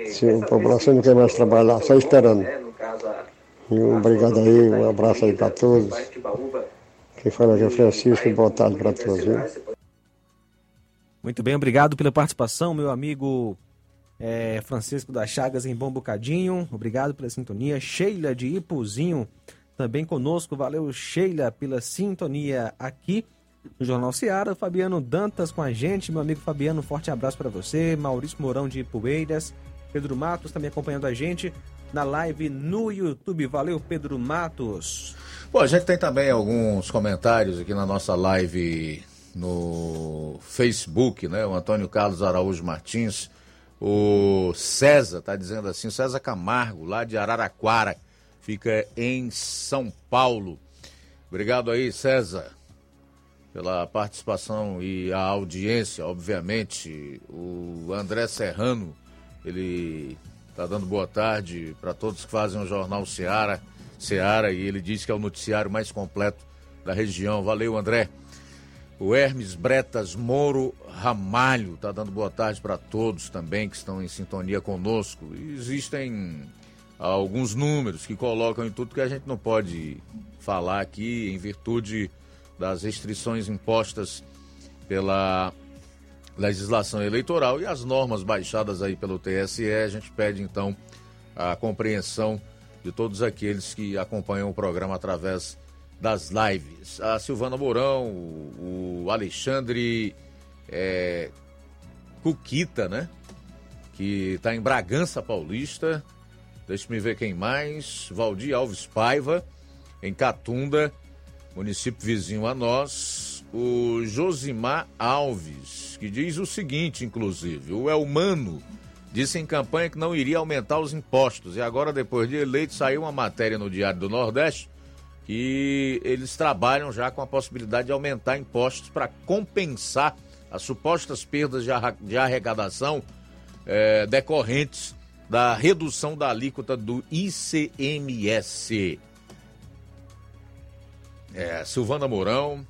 Se a população não quer mais trabalhar, só esperando. E um obrigado aí, um abraço aí para todos. Quem fala aqui é Francisco, boa tarde para todos, viu? Muito bem, obrigado pela participação, meu amigo é, Francisco das Chagas em Bom Bocadinho. Obrigado pela sintonia. Sheila de Ipuzinho também conosco. Valeu, Sheila, pela sintonia aqui no Jornal Seara. Fabiano Dantas com a gente. Meu amigo Fabiano, forte abraço para você. Maurício Mourão de Ipueiras. Pedro Matos também acompanhando a gente na live no YouTube. Valeu, Pedro Matos. Bom, a gente tem também alguns comentários aqui na nossa live no Facebook, né? O Antônio Carlos Araújo Martins o César está dizendo assim, César Camargo, lá de Araraquara, fica em São Paulo. Obrigado aí, César, pela participação e a audiência, obviamente. O André Serrano, ele está dando boa tarde para todos que fazem o Jornal Seara, Seara, e ele diz que é o noticiário mais completo da região. Valeu, André. O Hermes Bretas Moro Ramalho está dando boa tarde para todos também que estão em sintonia conosco. Existem alguns números que colocam em tudo que a gente não pode falar aqui em virtude das restrições impostas pela legislação eleitoral e as normas baixadas aí pelo TSE. A gente pede então a compreensão de todos aqueles que acompanham o programa através das lives. A Silvana Mourão, o, Alexandre é, Cuquita, né? Que está em Bragança Paulista. Deixa-me ver quem mais. Valdir Alves Paiva, em Catunda, município vizinho a nós. O Josimar Alves, que diz o seguinte, inclusive: o Elmano disse em campanha que não iria aumentar os impostos. E agora, depois de eleito, saiu uma matéria no Diário do Nordeste que eles trabalham já com a possibilidade de aumentar impostos para compensar as supostas perdas de arrecadação é, decorrentes da redução da alíquota do ICMS. É, Silvana Mourão.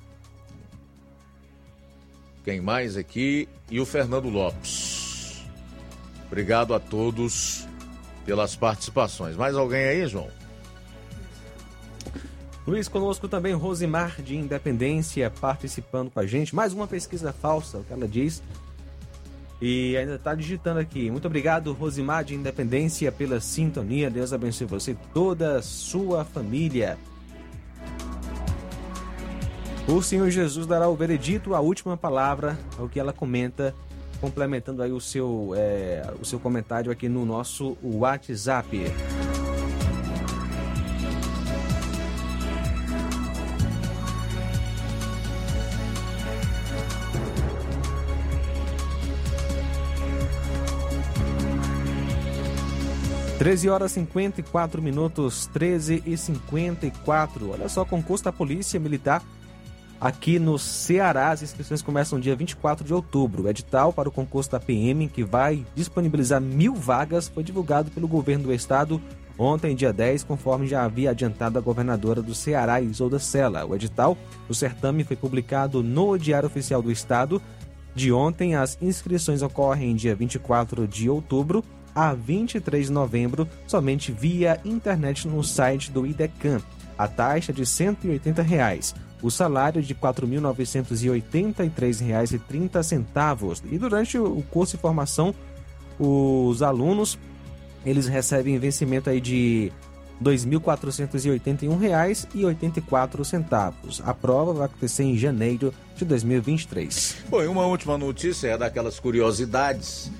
Quem mais aqui? E o Fernando Lopes. Obrigado a todos pelas participações. Mais alguém aí, João? Luiz, conosco também Rosimar de Independência participando com a gente. Mais uma pesquisa falsa, o que ela diz. E ainda está digitando aqui. Muito obrigado, Rosimar de Independência, pela sintonia. Deus abençoe você e toda a sua família. O Senhor Jesus dará o veredito, a última palavra, ao que ela comenta, complementando aí o seu, é, o seu comentário aqui no nosso WhatsApp. 13 horas 54 minutos, 13 e 54. Olha só, concurso da Polícia Militar aqui no Ceará. As inscrições começam dia 24 de outubro. O edital para o concurso da PM, que vai disponibilizar mil vagas, foi divulgado pelo governo do estado ontem, dia 10, conforme já havia adiantado a governadora do Ceará, Isolda Sela. O edital do certame foi publicado no Diário Oficial do Estado. De ontem, as inscrições ocorrem dia 24 de outubro a 23 de novembro, somente via internet no site do IDECAM. A taxa de 180 reais, o salário de R$ 4.983,30 e durante o curso de formação os alunos eles recebem vencimento aí de R$ 2.481,84. A prova vai acontecer em janeiro de 2023. Bom, e uma última notícia é daquelas curiosidades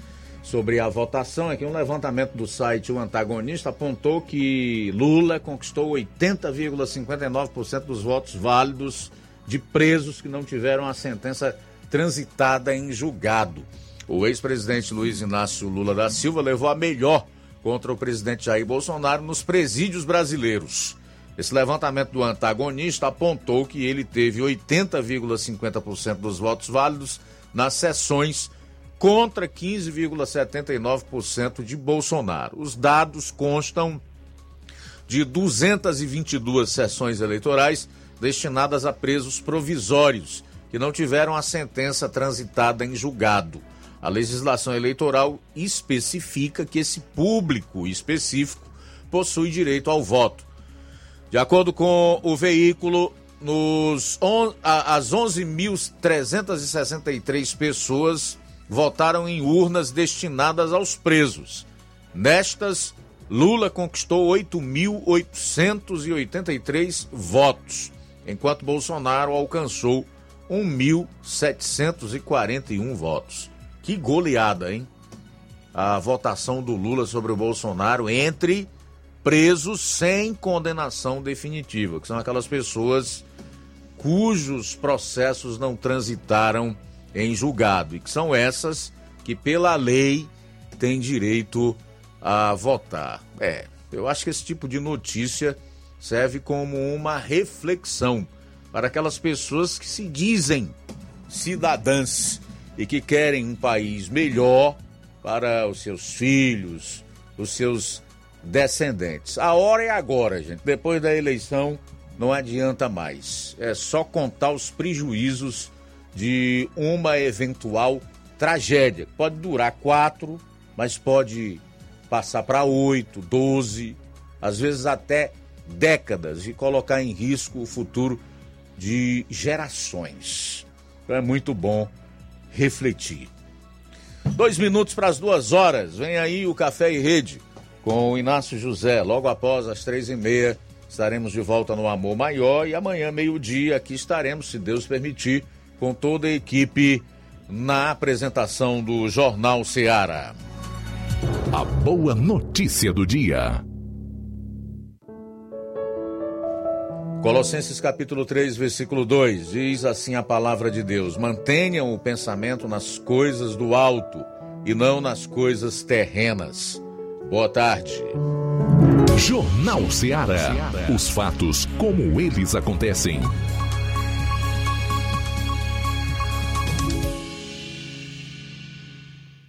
sobre a votação é que um levantamento do site O Antagonista apontou que Lula conquistou 80,59% dos votos válidos de presos que não tiveram a sentença transitada em julgado. o ex-presidente Luiz Inácio Lula da Silva levou a melhor contra o presidente Jair Bolsonaro nos presídios brasileiros. Esse levantamento do antagonista apontou que ele teve 80,50% dos votos válidos nas sessões contra 15,79% de Bolsonaro. Os dados constam de 222 sessões eleitorais destinadas a presos provisórios que não tiveram a sentença transitada em julgado. A legislação eleitoral especifica que esse público específico possui direito ao voto. De acordo com o veículo, nos on, as 11.363 pessoas votaram em urnas destinadas aos presos. Nestas, Lula conquistou 8.883 votos, enquanto Bolsonaro alcançou 1.741 votos. Que goleada, hein? A votação do Lula sobre o Bolsonaro entre presos sem condenação definitiva, que são aquelas pessoas cujos processos não transitaram em julgado e que são essas que pela lei têm direito a votar. É, eu acho que esse tipo de notícia serve como uma reflexão para aquelas pessoas que se dizem cidadãs e que querem um país melhor para os seus filhos, os seus descendentes. A hora é agora, gente. Depois da eleição, não adianta mais. É só contar os prejuízos de uma eventual tragédia. Pode durar quatro, mas pode passar para oito, doze, às vezes até décadas e colocar em risco o futuro de gerações. Então é muito bom refletir. Dois minutos para as duas horas. Vem aí o Café e Rede com o Inácio José. Logo após as três e meia estaremos de volta no Amor Maior e amanhã, meio-dia, aqui estaremos, se Deus permitir, com toda a equipe na apresentação do Jornal Seara. A boa notícia do dia. Colossenses capítulo 3, versículo 2, diz assim a palavra de Deus: Mantenham o pensamento nas coisas do alto e não nas coisas terrenas. Boa tarde. Jornal Ceará. Os fatos como eles acontecem.